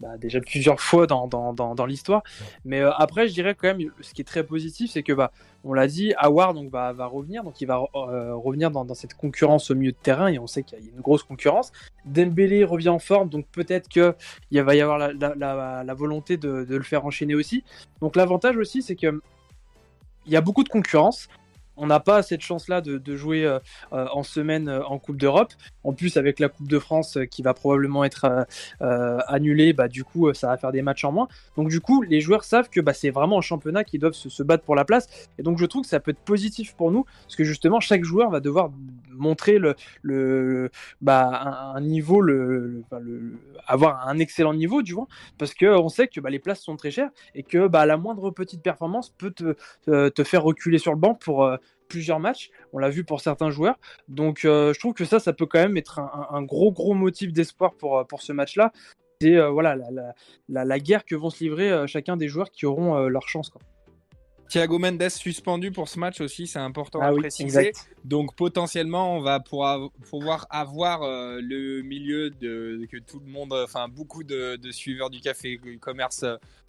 bah, déjà plusieurs fois dans, dans, dans, dans l'histoire. Mais euh, après, je dirais quand même, ce qui est très positif, c'est que bah, on l'a dit, Awar donc va, va revenir, donc il va euh, revenir dans, dans cette concurrence au milieu de terrain et on sait qu'il y a une grosse concurrence. Dembélé revient en forme, donc peut-être que il va y avoir la, la, la, la volonté de, de le faire enchaîner aussi. Donc l'avantage aussi, c'est que il y a beaucoup de concurrence. On n'a pas cette chance-là de, jouer euh, euh, en semaine euh, en Coupe d'Europe. En plus, avec la Coupe de France qui va probablement être annulée, bah, du coup, ça va faire des matchs en moins. Donc, du coup, les joueurs savent que bah, c'est vraiment un championnat qui doivent se, battre pour la place. Et donc, je trouve que ça peut être positif pour nous, parce que justement, chaque joueur va devoir montrer le, bah, un, niveau, le, avoir un excellent niveau, du vois, parce que on sait que bah, les places sont très chères et que bah, la moindre petite performance peut te faire reculer sur le banc pour plusieurs matchs. On l'a vu pour certains joueurs. Donc, je trouve que ça, ça peut quand même être un, gros, gros motif d'espoir pour, pour ce match-là. C'est voilà la, la, la, guerre que vont se livrer chacun des joueurs qui auront leur chance. Thiago Mendes suspendu pour ce match aussi, c'est important ah à préciser. Donc potentiellement, on va pouvoir avoir euh, le milieu de, que tout le monde, enfin beaucoup de, suiveurs du café commerce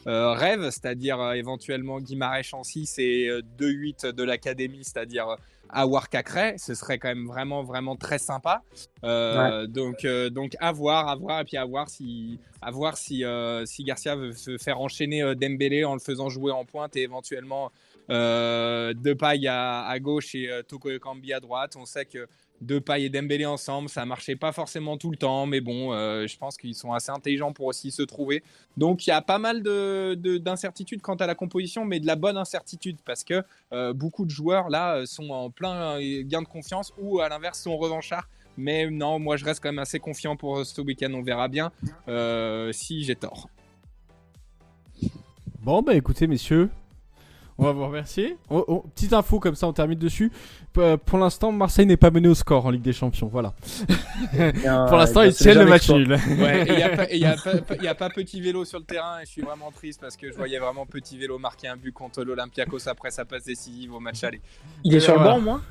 euh, rêvent, c'est-à-dire euh, éventuellement Guimarães Chancy, c'est 2-8 de l'académie, c'est-à-dire à Warcacré, ce serait quand même vraiment vraiment très sympa. Euh, Donc euh, donc à voir, à voir et puis à voir si à voir si euh, si Garcia veut se faire enchaîner euh, Dembélé en le faisant jouer en pointe et éventuellement euh, Depay à, gauche et Ekambi à droite. On sait que Depay et Dembélé ensemble, ça marchait pas forcément tout le temps, mais bon, euh, je pense qu'ils sont assez intelligents pour aussi se trouver. Donc il y a pas mal d'incertitudes de, quant à la composition, mais de la bonne incertitude parce que euh, beaucoup de joueurs là sont en plein gain de confiance ou à l'inverse sont revanchards. Mais non, moi je reste quand même assez confiant pour ce week-end. On verra bien euh, si j'ai tort. Bon bah écoutez messieurs, on va vous remercier. Oh, oh, petite info comme ça, on termine dessus. Pour l'instant, Marseille n'est pas mené au score en Ligue des Champions. Voilà. pour l'instant, ils tiennent le match nul. Il n'y a, pas petit vélo sur le terrain et je suis vraiment triste parce que je voyais vraiment petit vélo marquer un but contre l'Olympiakos après sa passe décisive au match aller. Il est sur le banc, moi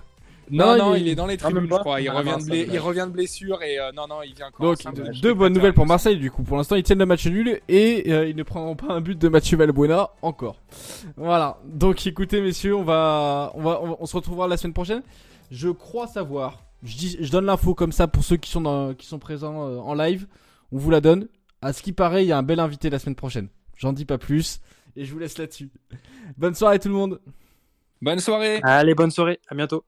non, non, il, est dans les tribunes, je crois. Il, revient de il revient de blessure et euh, non, non, il vient encore. Donc, deux bonnes nouvelles pour Marseille, du coup. Pour l'instant, ils tiennent le match nul et euh, ils ne prendront pas un but de Mathieu Valbuena encore. Voilà. Donc, écoutez, messieurs, on va, on va, on, se retrouvera la semaine prochaine. Je crois savoir. Je, dis, je donne l'info comme ça pour ceux qui sont, dans, qui sont présents euh, en live. On vous la donne. À ce qui paraît, il y a un bel invité la semaine prochaine. J'en dis pas plus et je vous laisse là-dessus. Bonne soirée tout le monde. Bonne soirée. Allez, bonne soirée. À bientôt.